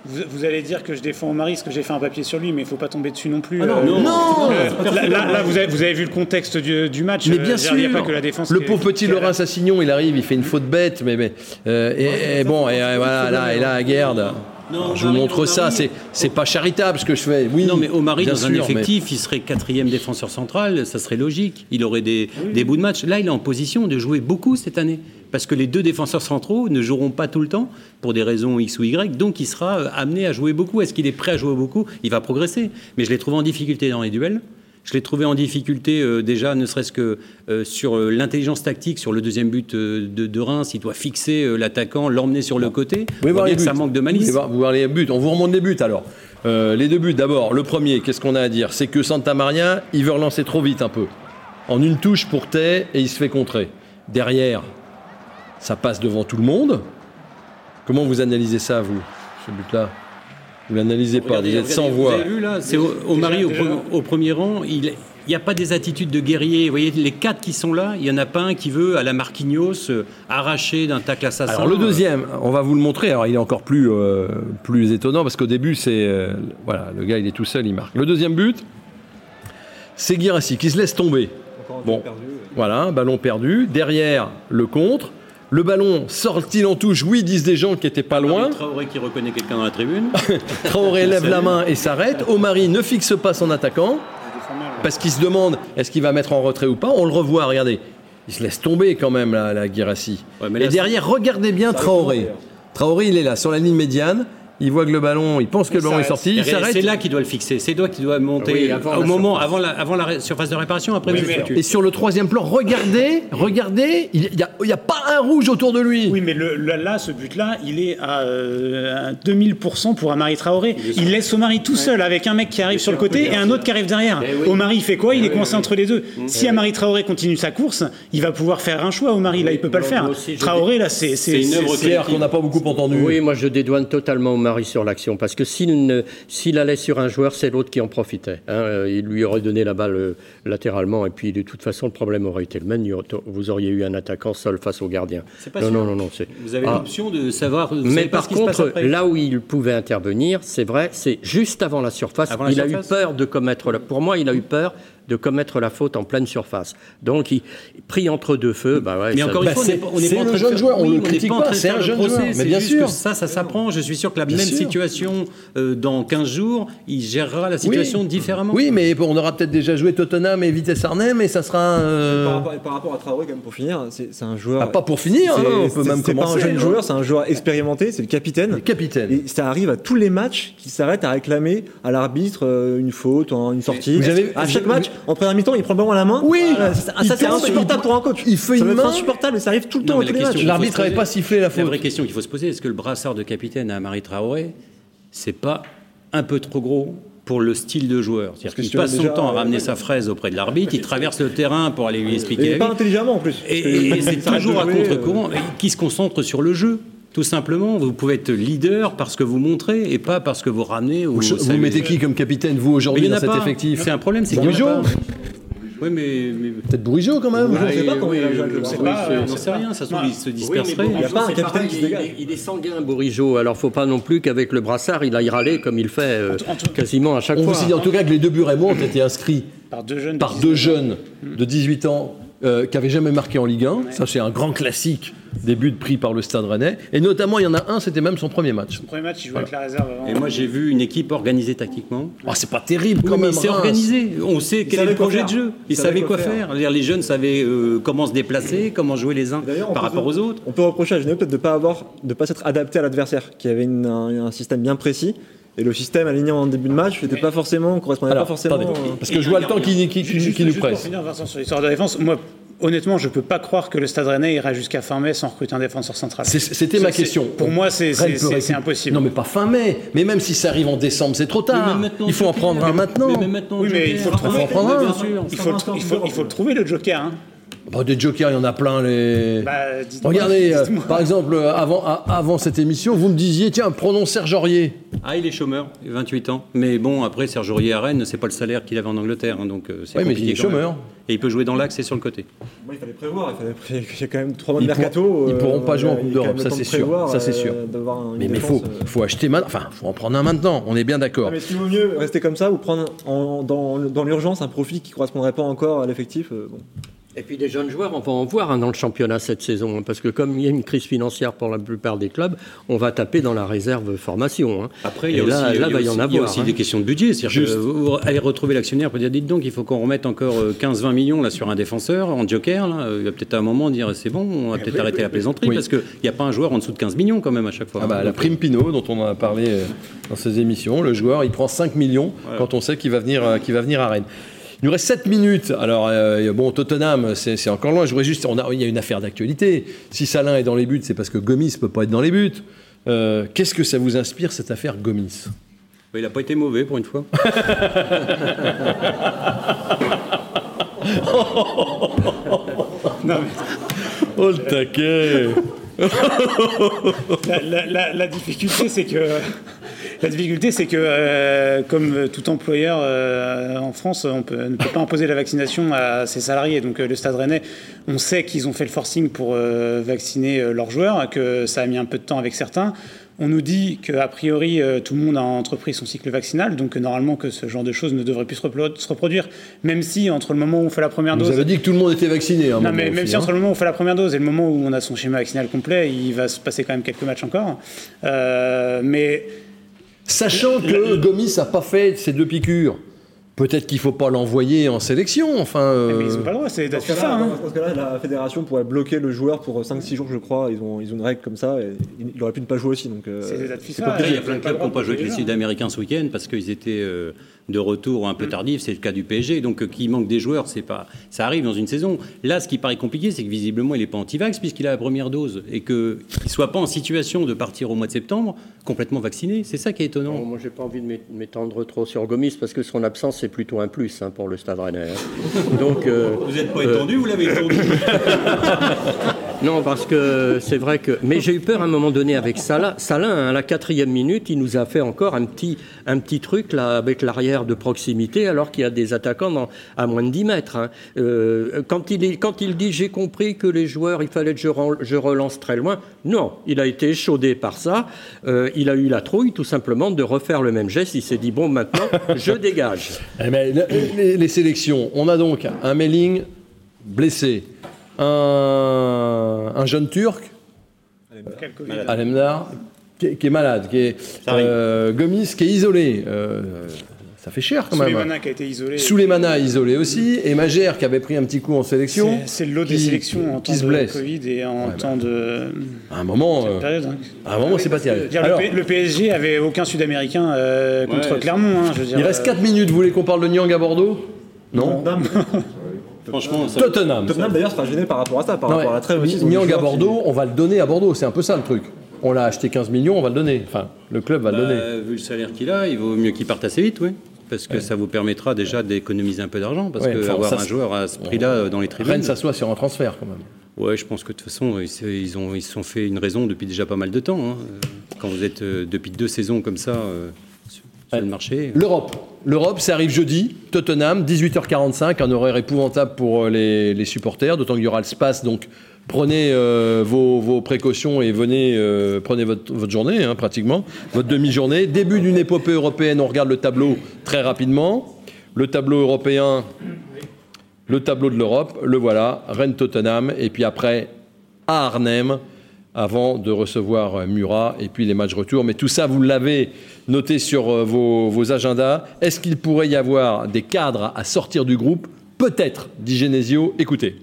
[SPEAKER 4] Vous, vous allez dire que je défends Omari parce que j'ai fait un papier sur lui, mais il faut pas tomber dessus non plus.
[SPEAKER 3] Ah non,
[SPEAKER 4] euh,
[SPEAKER 3] non,
[SPEAKER 1] Non
[SPEAKER 4] euh, là, là- là, vous, avez, vous avez vu le contexte du, du match.
[SPEAKER 1] Mais
[SPEAKER 4] euh,
[SPEAKER 1] bien
[SPEAKER 4] dire, n'y
[SPEAKER 1] sûr.
[SPEAKER 4] a pas que la défense.
[SPEAKER 1] Le pauvre petit Laurent Sassignon, il arrive, il fait une faute bête, mais, mais euh, et, et bon, et, euh, voilà, là, et là, Aguerd.
[SPEAKER 5] Non,
[SPEAKER 1] Je vous
[SPEAKER 5] Omari,
[SPEAKER 1] montre ça, c'est c'est pas charitable ce que je fais. Oui,
[SPEAKER 5] Non, mais Omari, dans un
[SPEAKER 1] sûr, mais-
[SPEAKER 5] effectif, il serait quatrième défenseur central, ça serait logique. Il aurait des, des bouts de match. Là, il est en position de jouer beaucoup cette année. Parce que les deux défenseurs centraux ne joueront pas tout le temps, pour des raisons X ou Y, donc il sera euh, amené à jouer beaucoup. Est-ce qu'il est prêt à jouer beaucoup? Il va progresser. Mais je l'ai trouvé en difficulté dans les duels. Je l'ai trouvé en difficulté euh, déjà, ne serait-ce que euh, sur euh, l'intelligence tactique, sur le deuxième but de, de Reims. Il doit fixer l'attaquant, l'emmener sur le côté.
[SPEAKER 1] Vous voir les
[SPEAKER 5] que ça manque de malice.
[SPEAKER 1] voulez voir, vous voir les buts On vous remonte les buts alors. Les deux buts d'abord. Le premier, qu'est-ce qu'on a à dire? C'est que Santa Maria, il veut relancer trop vite un peu. En une touche pour Tay et il se fait contrer. Derrière, ça passe devant tout le monde. Comment vous analysez ça, vous, ce but-là? Vous l'analysez pas,
[SPEAKER 5] Regardez,
[SPEAKER 1] vous êtes sans
[SPEAKER 5] regardez,
[SPEAKER 1] voix.
[SPEAKER 5] Vous avez vu là, c'est Omari au, au premier rang. Il, n'y a pas des attitudes de guerrier. Vous voyez, les quatre qui sont là, il n'y en a pas un qui veut, à la Marquinhos, euh, arracher d'un tacle assassin.
[SPEAKER 1] Alors le deuxième, on va vous le montrer. Alors il est encore plus, euh, plus étonnant parce qu'au début, c'est. euh, voilà, le gars, il est tout seul, il marque. Le deuxième but, c'est Guirassi qui se laisse tomber. Bon, voilà, ballon perdu. Derrière, le contre. Le ballon sort-il en touche Oui, disent des gens qui étaient pas loin.
[SPEAKER 5] Traoré qui reconnaît quelqu'un dans la tribune.
[SPEAKER 1] Traoré lève la main et s'arrête. Omari ne fixe pas son attaquant parce qu'il se demande est-ce qu'il va mettre en retrait ou pas? On le revoit, regardez. Il se laisse tomber quand même, la, la Guirassi.
[SPEAKER 5] Ouais, mais
[SPEAKER 1] et derrière, regardez bien Traoré. Traoré, il est là, sur la ligne médiane. Il voit que le ballon, il pense que le ballon est sorti, il s'arrête.
[SPEAKER 5] C'est là qu'il doit le fixer. C'est là qu'il doit monter
[SPEAKER 2] Oui, avant
[SPEAKER 5] au
[SPEAKER 2] la
[SPEAKER 5] moment,
[SPEAKER 2] surface.
[SPEAKER 5] avant la, avant la ré- surface de réparation. Après,
[SPEAKER 4] Oui,
[SPEAKER 5] vous
[SPEAKER 4] mais-
[SPEAKER 5] foutu.
[SPEAKER 1] Et sur le troisième plan, regardez, regardez, il n'y a, il y a pas un rouge autour de lui.
[SPEAKER 4] Oui, mais le- le- là, ce but-là, il est à, euh, à 2000% pour Amari Traoré. Il laisse Omari tout seul avec un mec qui arrive sur le côté et un autre qui arrive derrière. Omari, il fait quoi? Il est coincé entre les deux. Si Amari Traoré continue sa course, il va pouvoir faire un choix. Omari, là, il peut pas le faire. Traoré, là, c'est
[SPEAKER 5] C'est une œuvre
[SPEAKER 1] Claire qu'on n'a pas beaucoup entendu.
[SPEAKER 2] Oui, moi je dédouane totalement Omari sur l'action parce que s'il allait sur un joueur, c'est l'autre qui en profitait. hein. Il lui aurait donné la balle euh, latéralement et puis de toute façon le problème aurait été le même. Vous auriez eu un attaquant seul face au gardien.
[SPEAKER 5] C'est pas
[SPEAKER 2] non,
[SPEAKER 5] sûr.
[SPEAKER 2] non, non, non, c'est-
[SPEAKER 5] Vous avez
[SPEAKER 2] Ah.
[SPEAKER 5] l'option de savoir. vous
[SPEAKER 2] Mais par
[SPEAKER 5] ce qui se passe
[SPEAKER 2] contre, là où il pouvait intervenir, c'est vrai, c'est juste avant la surface.
[SPEAKER 5] Avant la
[SPEAKER 2] il a eu peur de commettre. La, pour moi, il a eu peur de commettre la faute en pleine surface. Donc, il pris entre deux feux. Bah ouais,
[SPEAKER 5] Mais
[SPEAKER 2] ça-
[SPEAKER 5] encore
[SPEAKER 1] Bah,
[SPEAKER 5] une fois,
[SPEAKER 1] c'est-
[SPEAKER 5] on n'est pas- on n'est
[SPEAKER 1] c'est
[SPEAKER 5] pas en
[SPEAKER 1] le
[SPEAKER 5] train de
[SPEAKER 1] jeune
[SPEAKER 5] faire-
[SPEAKER 1] joueur, on le
[SPEAKER 5] pas
[SPEAKER 1] critique
[SPEAKER 5] en
[SPEAKER 1] pas, c'est un
[SPEAKER 5] le
[SPEAKER 1] jeune
[SPEAKER 5] procès,
[SPEAKER 1] joueur, mais
[SPEAKER 5] c'est
[SPEAKER 1] bien
[SPEAKER 5] juste
[SPEAKER 1] sûr.
[SPEAKER 5] que ça, ça s'apprend. Je suis sûr que la
[SPEAKER 1] Bien
[SPEAKER 5] même
[SPEAKER 1] sûr.
[SPEAKER 5] situation euh, dans 15 jours, il gérera la situation différemment.
[SPEAKER 1] Oui, mais on aura peut-être déjà joué Tottenham et Vitesse Arnhem et ça sera. euh,
[SPEAKER 3] Par, rapport, par rapport à Traoré, quand même, pour finir, c'est c'est un joueur.
[SPEAKER 1] ah, pas pour finir,
[SPEAKER 3] c'est-
[SPEAKER 1] hein, on peut
[SPEAKER 3] c'est-
[SPEAKER 1] même
[SPEAKER 3] C'est pas un jeune
[SPEAKER 1] hein.
[SPEAKER 3] joueur, c'est un joueur expérimenté, c'est le capitaine.
[SPEAKER 1] Capitaine.
[SPEAKER 3] Et ça arrive à tous les matchs qui s'arrêtent à réclamer à l'arbitre euh, une faute, un- une sortie.
[SPEAKER 1] Vous avez-
[SPEAKER 3] à chaque match, en première mi-temps, il prend le ballon à la main.
[SPEAKER 1] Oui.
[SPEAKER 3] Voilà, ça, ça, c'est insupportable
[SPEAKER 1] il-
[SPEAKER 3] pour un coach.
[SPEAKER 1] il fait
[SPEAKER 3] ça
[SPEAKER 1] une main.
[SPEAKER 3] insupportable, mais ça arrive tout le
[SPEAKER 5] Non,
[SPEAKER 3] temps
[SPEAKER 5] la.
[SPEAKER 1] L'arbitre n'avait pas sifflé la
[SPEAKER 5] La
[SPEAKER 1] faute.
[SPEAKER 5] vraie question qu'il faut se poser, est-ce que le brassard de capitaine à Marie Traoré, c'est pas un peu trop gros pour le style de joueur? C'est-à-dire qu'il passe son
[SPEAKER 3] déjà,
[SPEAKER 5] temps à
[SPEAKER 3] euh,
[SPEAKER 5] ramener sa fraise auprès de l'arbitre, il traverse le terrain pour aller lui expliquer.
[SPEAKER 3] Et
[SPEAKER 5] la
[SPEAKER 3] pas intelligemment en plus.
[SPEAKER 5] Et, c'est toujours à
[SPEAKER 3] euh,
[SPEAKER 5] contre-courant, et qui se concentre sur le jeu? Tout simplement, vous pouvez être leader parce que vous montrez et pas parce que vous ramenez. Ou
[SPEAKER 1] Vous, vous mettez qui comme capitaine, vous, aujourd'hui, dans cet
[SPEAKER 5] pas.
[SPEAKER 1] effectif
[SPEAKER 5] C'est un problème, c'est qu'il. Oui, mais, mais
[SPEAKER 1] Peut-être Bourigeau quand même.
[SPEAKER 3] Je ne sais pas comment
[SPEAKER 5] oui,
[SPEAKER 3] il
[SPEAKER 5] je sais pas, on n'en sait rien, ça se trouve, il se disperserait.
[SPEAKER 3] Il y a pas un capitaine
[SPEAKER 2] pareil,
[SPEAKER 3] qui se
[SPEAKER 2] il-
[SPEAKER 3] dégage.
[SPEAKER 2] Il, il est sanguin, Bourigeau. Alors, faut pas non plus qu'avec le brassard, il aille râler comme il fait euh,
[SPEAKER 4] En
[SPEAKER 2] quasiment à chaque
[SPEAKER 1] On
[SPEAKER 2] fois.
[SPEAKER 1] vous dit en tout cas que les deux buts Raymond ont été inscrits
[SPEAKER 4] par deux jeunes. de
[SPEAKER 1] par
[SPEAKER 4] 19
[SPEAKER 1] deux jeunes de 18 ans euh, qui n'avaient jamais marqué en Ligue 1. Ça, c'est un grand classique des buts pris par le Stade Rennais. Et notamment, il y en a un, c'était même son premier match.
[SPEAKER 4] Le premier match, il jouait avec la réserve avant.
[SPEAKER 5] Et moi, j'ai vu une équipe organisée tactiquement.
[SPEAKER 1] Oh, c'est pas terrible
[SPEAKER 5] Oui,
[SPEAKER 1] quand
[SPEAKER 5] mais
[SPEAKER 1] même.
[SPEAKER 5] c'est organisé. On sait quel est le projet
[SPEAKER 3] faire.
[SPEAKER 5] de jeu. Ils
[SPEAKER 3] Ils savaient quoi
[SPEAKER 5] quoi
[SPEAKER 3] faire.
[SPEAKER 5] Les jeunes savaient euh, comment se déplacer, comment jouer les uns par rapport
[SPEAKER 3] se-
[SPEAKER 5] aux autres.
[SPEAKER 3] On peut reprocher à Genève peut-être de ne pas avoir, de pas s'être adapté à l'adversaire, qui avait une- un, un système bien précis. Et le système aligné en début de match n'était pas forcément, correspondait
[SPEAKER 1] Alors,
[SPEAKER 3] pas forcément.
[SPEAKER 1] attendez,
[SPEAKER 3] euh,
[SPEAKER 1] parce que je vois le temps qui, qui- qui-
[SPEAKER 4] Juste-
[SPEAKER 1] qui nous
[SPEAKER 4] juste pour
[SPEAKER 1] presse.
[SPEAKER 4] finir, Vincent, sur l'histoire de la défense, moi, honnêtement, je peux pas croire que le Stade Rennais ira jusqu'à fin mai sans recruter un défenseur central.
[SPEAKER 1] C'était ma question.
[SPEAKER 4] Pour moi, c'est impossible.
[SPEAKER 1] Non, mais pas fin mai. Mais même si ça arrive en décembre, c'est trop tard. Il faut en prendre un maintenant.
[SPEAKER 5] mais- mais maintenant,
[SPEAKER 4] Oui, mais il faut le trouver.
[SPEAKER 1] Il faut en prendre un.
[SPEAKER 5] Bien sûr.
[SPEAKER 4] il, faut le, il, faut, il faut le trouver, le Joker.
[SPEAKER 1] Bon, des jokers, il y en a plein. Les...
[SPEAKER 4] Bah,
[SPEAKER 1] Regardez, euh, par exemple, euh, avant, à- avant cette émission, vous me disiez, tiens, prenons Serge Aurier.
[SPEAKER 5] Ah, il est chômeur, il a 28 ans. Mais bon, après, Serge Aurier à Rennes, c'est pas le salaire qu'il avait en Angleterre. hein, donc euh, c'est
[SPEAKER 1] Oui, mais il est
[SPEAKER 5] même.
[SPEAKER 1] chômeur.
[SPEAKER 5] Et il peut jouer dans l'axe et sur le côté.
[SPEAKER 3] Il fallait prévoir. Il, fallait pré- il y a quand même trois mois de
[SPEAKER 1] Ils
[SPEAKER 3] mercato.
[SPEAKER 1] pourront- ils pourront pas jouer en Coupe d'Europe, ça, c'est sûr,
[SPEAKER 3] prévoir,
[SPEAKER 1] ça, c'est sûr. Mais il faut,
[SPEAKER 3] euh,
[SPEAKER 1] faut acheter maintenant. Enfin, faut en prendre un maintenant. On est bien d'accord.
[SPEAKER 3] Ah, mais est-ce qu'il vaut mieux rester comme ça ou prendre en- dans, dans l'urgence un profil qui correspondrait pas encore à l'effectif euh, bon.
[SPEAKER 2] Et puis des jeunes joueurs, on va en voir hein, dans le championnat cette saison, hein, parce que comme il y a une crise financière pour la plupart des clubs, on va taper dans la réserve formation. hein.
[SPEAKER 5] Après, il y a
[SPEAKER 2] Et là,
[SPEAKER 5] aussi,
[SPEAKER 2] là,
[SPEAKER 5] il y a
[SPEAKER 2] va y en
[SPEAKER 5] il y a
[SPEAKER 2] avoir.
[SPEAKER 5] aussi
[SPEAKER 2] hein.
[SPEAKER 5] des questions de budget. C'est-à-dire que vous, allez retrouver l'actionnaire peut dire dites donc, il faut qu'on remette encore euh, 15-20 millions là, sur un défenseur en joker. Là. Il va peut-être à un moment dire c'est bon, on va peut-être arrêter la plaisanterie
[SPEAKER 1] Oui.
[SPEAKER 5] parce qu'il n'y a pas un joueur en dessous de 15 millions quand même à chaque fois.
[SPEAKER 1] Ah bah, la prime Pinot, dont on a parlé euh, dans ces émissions, le joueur, il prend 5 millions quand on sait qu'il va, venir, euh, qu'il va venir à Rennes. Il nous reste 7 minutes. Alors, euh, bon, Tottenham, c'est encore loin. Je voudrais juste. On a, il y a une affaire d'actualité. Si Salin est dans les buts, c'est parce que Gomis ne peut pas être dans les buts. Euh, Qu'est-ce que ça vous inspire, cette affaire Gomis?
[SPEAKER 5] Il n'a pas été mauvais pour une fois.
[SPEAKER 4] Non, mais
[SPEAKER 1] Oh le taquet
[SPEAKER 4] la, la- la- la difficulté, c'est que La difficulté, c'est que, euh, comme tout employeur euh, en France, on peut, ne peut pas imposer la vaccination à ses salariés. Donc, euh, le Stade Rennais, on sait qu'ils ont fait le forcing pour euh, vacciner leurs joueurs, que ça a mis un peu de temps avec certains. On nous dit qu'a priori, tout le monde a entrepris son cycle vaccinal, donc normalement que ce genre de choses ne devrait plus se, reproduire, même si entre le moment où on fait la première
[SPEAKER 1] Vous
[SPEAKER 4] dose...
[SPEAKER 1] avez dit que tout le monde était vacciné. à un
[SPEAKER 4] Non, mais même
[SPEAKER 1] aussi,
[SPEAKER 4] si
[SPEAKER 1] hein.
[SPEAKER 4] entre le moment où on fait la première dose et le moment où on a son schéma vaccinal complet, il va se passer quand même quelques matchs encore. Euh, mais
[SPEAKER 1] Sachant que Gomis n'a pas fait ces deux piqûres. Peut-être qu'il ne faut pas l'envoyer en sélection. Enfin, euh,
[SPEAKER 4] mais ils n'ont pas le droit, c'est
[SPEAKER 3] cas-là,
[SPEAKER 4] FIFA. hein.
[SPEAKER 3] la fédération pourrait bloquer le joueur pour 5-6 jours, je crois. Ils ont, ils ont une règle comme ça. Et il aurait pu ne pas jouer aussi. Donc, euh,
[SPEAKER 4] C'est
[SPEAKER 5] il y a plein de clubs qui n'ont pas joué avec les. Sud-Américains ce week-end parce qu'ils étaient euh, de retour un peu tardifs. C'est le cas du PSG. Donc, euh, qu'il manque des joueurs, c'est pas, ça arrive dans une saison. Là, ce qui paraît compliqué, c'est que visiblement, il n'est pas anti-vax puisqu'il a la première dose et qu'il ne soit pas en situation de partir au mois de septembre complètement vacciné. C'est ça qui est étonnant.
[SPEAKER 2] Non, moi, j'ai pas envie de m'é- m'étendre trop sur Gomis parce que son absence, c'est plutôt un plus hein, pour le Stade Rennais. hein. Donc, euh,
[SPEAKER 5] Vous n'êtes pas
[SPEAKER 2] euh,
[SPEAKER 5] étendu, vous l'avez étendu.
[SPEAKER 2] Non, parce que c'est vrai que. Mais j'ai eu peur à un moment donné avec Salah. Salah, hein, à la quatrième minute, il nous a fait encore un petit, un petit truc là avec l'arrière de proximité, alors qu'il y a des attaquants dans- à moins de 10 mètres. hein. Euh, quand, il est, quand il dit j'ai compris que les joueurs, il fallait que je, je relance très loin, non, il a été échaudé par ça. Euh, il a eu la trouille, tout simplement, de refaire le même geste. Il s'est dit bon, maintenant, je dégage.
[SPEAKER 1] Eh ben, le- les, les sélections, on a donc un Melling blessé, un, un jeune Turc. Alemdar, qui, est- qui est malade, qui est euh, Gomis, qui est isolé. Euh, ça fait cher quand même.
[SPEAKER 4] Souleymana qui a été isolé.
[SPEAKER 1] Souleymana isolé aussi, et Magère qui avait pris un petit coup en sélection.
[SPEAKER 4] C'est- C'est le lot des
[SPEAKER 1] qui-
[SPEAKER 4] sélections en
[SPEAKER 1] qui
[SPEAKER 4] temps
[SPEAKER 1] se
[SPEAKER 4] de
[SPEAKER 1] blesse.
[SPEAKER 4] Covid et en
[SPEAKER 1] Ouais, bah.
[SPEAKER 4] temps de
[SPEAKER 1] À un moment, euh,
[SPEAKER 4] période. hein.
[SPEAKER 1] à un moment, c'est pas terrible. Alors,
[SPEAKER 4] le, P- le PSG avait aucun Sud-Américain euh, contre
[SPEAKER 5] Ouais,
[SPEAKER 4] Clermont. hein, je veux dire,
[SPEAKER 1] il reste
[SPEAKER 4] euh,
[SPEAKER 1] 4 minutes. Vous voulez qu'on parle de Niang à Bordeaux? Non.
[SPEAKER 5] Franchement, ça,
[SPEAKER 1] Tottenham.
[SPEAKER 3] Tottenham d'ailleurs sera gêné par rapport à ça, par
[SPEAKER 1] Non,
[SPEAKER 3] rapport à la trêve aussi.
[SPEAKER 1] Niang à Bordeaux, on va le donner à Bordeaux. C'est un peu ça le truc. On l'a acheté 15 millions, on va le donner. Enfin, le club va le donner.
[SPEAKER 5] Bah, vu le salaire qu'il a, il vaut mieux qu'il parte assez vite, oui. Parce que ça vous permettra déjà d'économiser un peu d'argent. Parce
[SPEAKER 1] Ouais,
[SPEAKER 5] que
[SPEAKER 1] enfin,
[SPEAKER 5] avoir
[SPEAKER 1] ça,
[SPEAKER 5] un joueur à ce prix-là euh, dans les tribunes.
[SPEAKER 1] Rennes s'assoit sur un transfert quand même.
[SPEAKER 5] Ouais, je pense que de toute façon, ils se- ils ont, ils se sont fait une raison depuis déjà pas mal de temps. hein. Quand vous êtes euh, depuis deux saisons comme ça euh, sur, sur
[SPEAKER 1] Ouais.
[SPEAKER 5] le marché.
[SPEAKER 1] L'Europe. L'Europe, ça arrive jeudi. Tottenham, 18h45, un horaire épouvantable pour euh, les, les supporters, d'autant qu'il y aura le space. Donc prenez euh, vos, vos précautions et venez, euh, prenez votre, votre journée, hein, pratiquement, votre demi-journée. Début d'une épopée européenne, on regarde le tableau très rapidement. Le tableau européen, le tableau de l'Europe, le voilà, Rennes-Tottenham, et puis après à Arnhem, avant de recevoir euh, Murat, et puis les matchs retour. Mais tout ça, vous l'avez noté sur euh, vos, vos agendas. Est-ce qu'il pourrait y avoir des cadres à sortir du groupe? Peut-être, dit Genesio. Écoutez.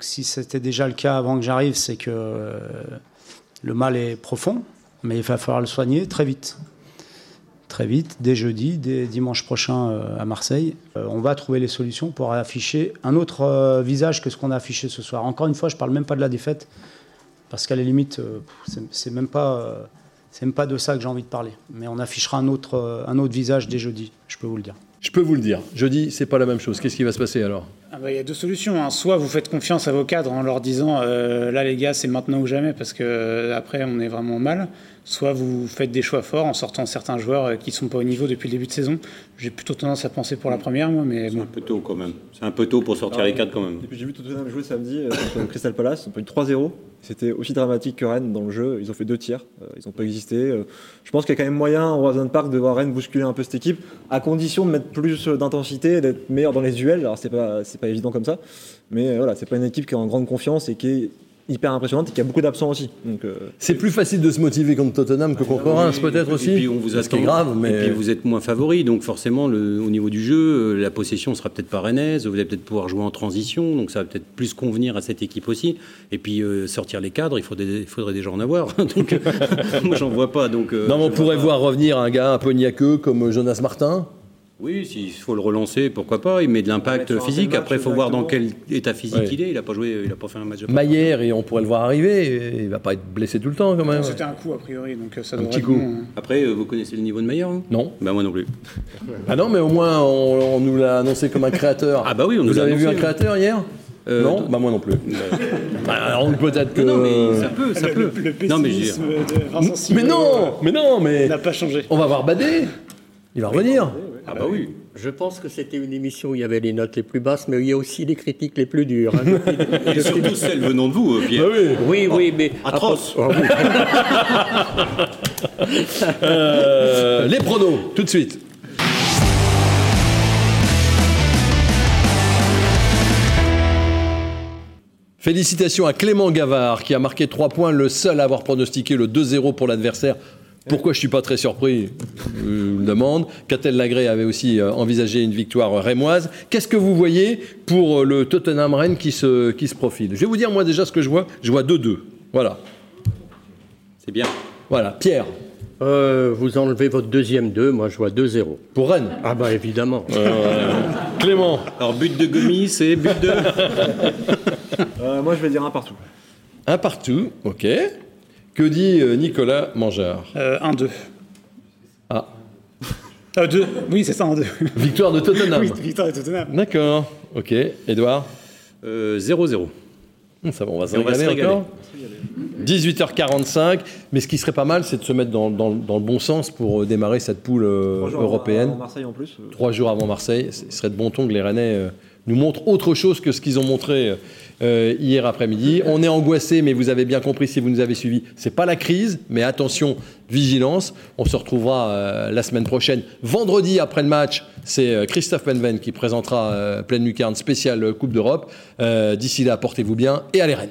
[SPEAKER 7] Si c'était déjà le cas avant que j'arrive, c'est que euh, le mal est profond, mais il va falloir le soigner très vite. Très vite, dès jeudi, dès dimanche prochain à Marseille. On va trouver les solutions pour afficher un autre visage que ce qu'on a affiché ce soir. Encore une fois, je ne parle même pas de la défaite, parce qu'à la limite, euh, c'est- même pas. euh, c'est même pas de ça que j'ai envie de parler. Mais on affichera un autre, euh, un autre visage dès jeudi, je peux vous le dire.
[SPEAKER 1] Je peux vous le dire. Jeudi, c'est pas la même chose. Qu'est-ce qui va se passer alors?
[SPEAKER 4] Ah bah, Il y a deux solutions. hein. Soit vous faites confiance à vos cadres en leur disant euh, là les gars c'est maintenant ou jamais parce que euh, après on est vraiment mal. Soit vous faites des choix forts en sortant certains joueurs euh, qui sont pas au niveau depuis le début de saison. J'ai plutôt tendance à penser pour la première moi, mais
[SPEAKER 5] C'est
[SPEAKER 4] bon.
[SPEAKER 5] un peu tôt quand même. C'est un peu tôt pour sortir les cadres quand même.
[SPEAKER 3] Et puis j'ai vu Tottenham jouer samedi euh, contre Crystal Palace, ils ont eu 3-0. C'était aussi dramatique que Rennes dans le jeu. Ils ont fait deux tirs, euh, ils n'ont pas existé. Je pense qu'il y a quand même moyen au Roison Park de voir Rennes bousculer un peu cette équipe, à condition de mettre plus d'intensité, et d'être meilleur dans les duels. Alors c'est pas c'est pas évident comme ça, mais voilà, c'est pas une équipe qui est en grande confiance et qui est hyper impressionnante et qui a beaucoup d'absents aussi. Donc euh,
[SPEAKER 1] C'est plus facile de se motiver contre Tottenham que contre Reims, peut-être aussi.
[SPEAKER 5] Et puis on vous
[SPEAKER 1] Ce qui est
[SPEAKER 5] attend.
[SPEAKER 1] grave, mais.
[SPEAKER 5] Et puis vous êtes moins favori, donc forcément le- au niveau du jeu, euh, la possession sera peut-être pas rennaise. Vous allez peut-être pouvoir jouer en transition, donc ça va peut-être plus convenir à cette équipe aussi. Et puis euh, sortir les cadres, il faudrait, il faudrait déjà en avoir. donc moi j'en vois pas. Donc euh,
[SPEAKER 1] Non, mais on pourrait
[SPEAKER 5] pas.
[SPEAKER 1] voir revenir un gars un peu niaqueux comme Jonas Martin.
[SPEAKER 5] Oui, s'il faut le relancer, pourquoi pas. Il met de l'impact physique. Après, il faut voir dans quel état physique
[SPEAKER 1] Ouais.
[SPEAKER 5] il est. Il a pas joué, il a pas fait un match. de
[SPEAKER 1] Maillère, et on pourrait le voir arriver. Il va pas être blessé tout le temps quand même.
[SPEAKER 4] C'était un coup a priori donc euh, ça
[SPEAKER 1] Un
[SPEAKER 4] devrait
[SPEAKER 1] petit coup.
[SPEAKER 4] bon, hein.
[SPEAKER 5] Après, euh, vous connaissez le niveau de Maillard vous
[SPEAKER 1] Non.
[SPEAKER 5] Bah moi non plus.
[SPEAKER 1] Ah non, mais au moins on, on nous l'a annoncé comme un créateur.
[SPEAKER 5] Ah bah oui, on nous
[SPEAKER 1] Vous avez vu un
[SPEAKER 5] oui.
[SPEAKER 1] créateur hier?
[SPEAKER 5] Euh,
[SPEAKER 1] non, bah moi non plus. Alors peut-être que.
[SPEAKER 5] Non, mais ça peut, ça
[SPEAKER 4] Le,
[SPEAKER 5] peut.
[SPEAKER 4] le- le
[SPEAKER 5] non, mais je
[SPEAKER 4] de Vincent Simon,
[SPEAKER 1] Mais non, mais non, mais
[SPEAKER 4] n'a pas changé.
[SPEAKER 1] on va voir Badé. Il va revenir.
[SPEAKER 5] Ah bah oui.
[SPEAKER 2] Je pense que c'était une émission où il y avait les notes les plus basses, mais il y a aussi les critiques les plus dures. hein. Depuis-
[SPEAKER 5] Et surtout celle venant de vous, euh, Pierre.
[SPEAKER 2] oui, oui, mais
[SPEAKER 5] Atroce.
[SPEAKER 2] Ah, oui.
[SPEAKER 1] Euh, les pronos, tout de suite. Félicitations à Clément Gavard qui a marqué 3 points, le seul à avoir pronostiqué le 2-0 pour l'adversaire. Pourquoi je suis pas très surpris Je me demande. Catel Lagré avait aussi euh, envisagé une victoire euh, rémoise. Qu'est-ce que vous voyez pour euh, le Tottenham Rennes qui se, qui se profile? Je vais vous dire moi déjà ce que je vois. Je vois 2-2. Voilà.
[SPEAKER 5] C'est bien.
[SPEAKER 1] Voilà. Pierre,
[SPEAKER 2] Euh, vous enlevez votre deuxième 2, moi je vois 2-0.
[SPEAKER 1] pour Rennes.
[SPEAKER 2] Ah bah évidemment.
[SPEAKER 1] Clément,
[SPEAKER 5] Alors, but de Gomis, c'est but de.
[SPEAKER 3] Euh, moi, je vais dire un partout.
[SPEAKER 1] un partout. Ok. Que dit euh, Nicolas Mangeard?
[SPEAKER 4] Euh, 1-2.
[SPEAKER 1] Ah,
[SPEAKER 4] Euh, 2. Oui, c'est ça, 1-2.
[SPEAKER 1] victoire de Tottenham.
[SPEAKER 4] oui, victoire de Tottenham.
[SPEAKER 1] D'accord. Ok. Edouard
[SPEAKER 5] Euh, 0-0.
[SPEAKER 1] Hum, Ça va, on va se
[SPEAKER 5] on va
[SPEAKER 1] régaler
[SPEAKER 5] se régaler.
[SPEAKER 1] encore. 18h45. Mais ce qui serait pas mal, c'est de se mettre dans, dans- dans le bon sens pour euh, démarrer cette poule euh,
[SPEAKER 3] Trois jours
[SPEAKER 1] européenne.
[SPEAKER 3] avant Marseille en plus. euh,
[SPEAKER 1] Trois jours avant Marseille. Ce serait de bon ton que les Rennais euh, nous montrent autre chose que ce qu'ils ont montré euh, hier après-midi. On est angoissé, mais vous avez bien compris si vous nous avez suivis. C'est pas la crise, mais attention, vigilance. On se retrouvera euh, la semaine prochaine. Vendredi, après le match, c'est euh, Christophe Penven qui présentera euh, Pleine Lucarne spéciale euh, Coupe d'Europe. Euh, D'ici là, portez-vous bien et allez Rennes.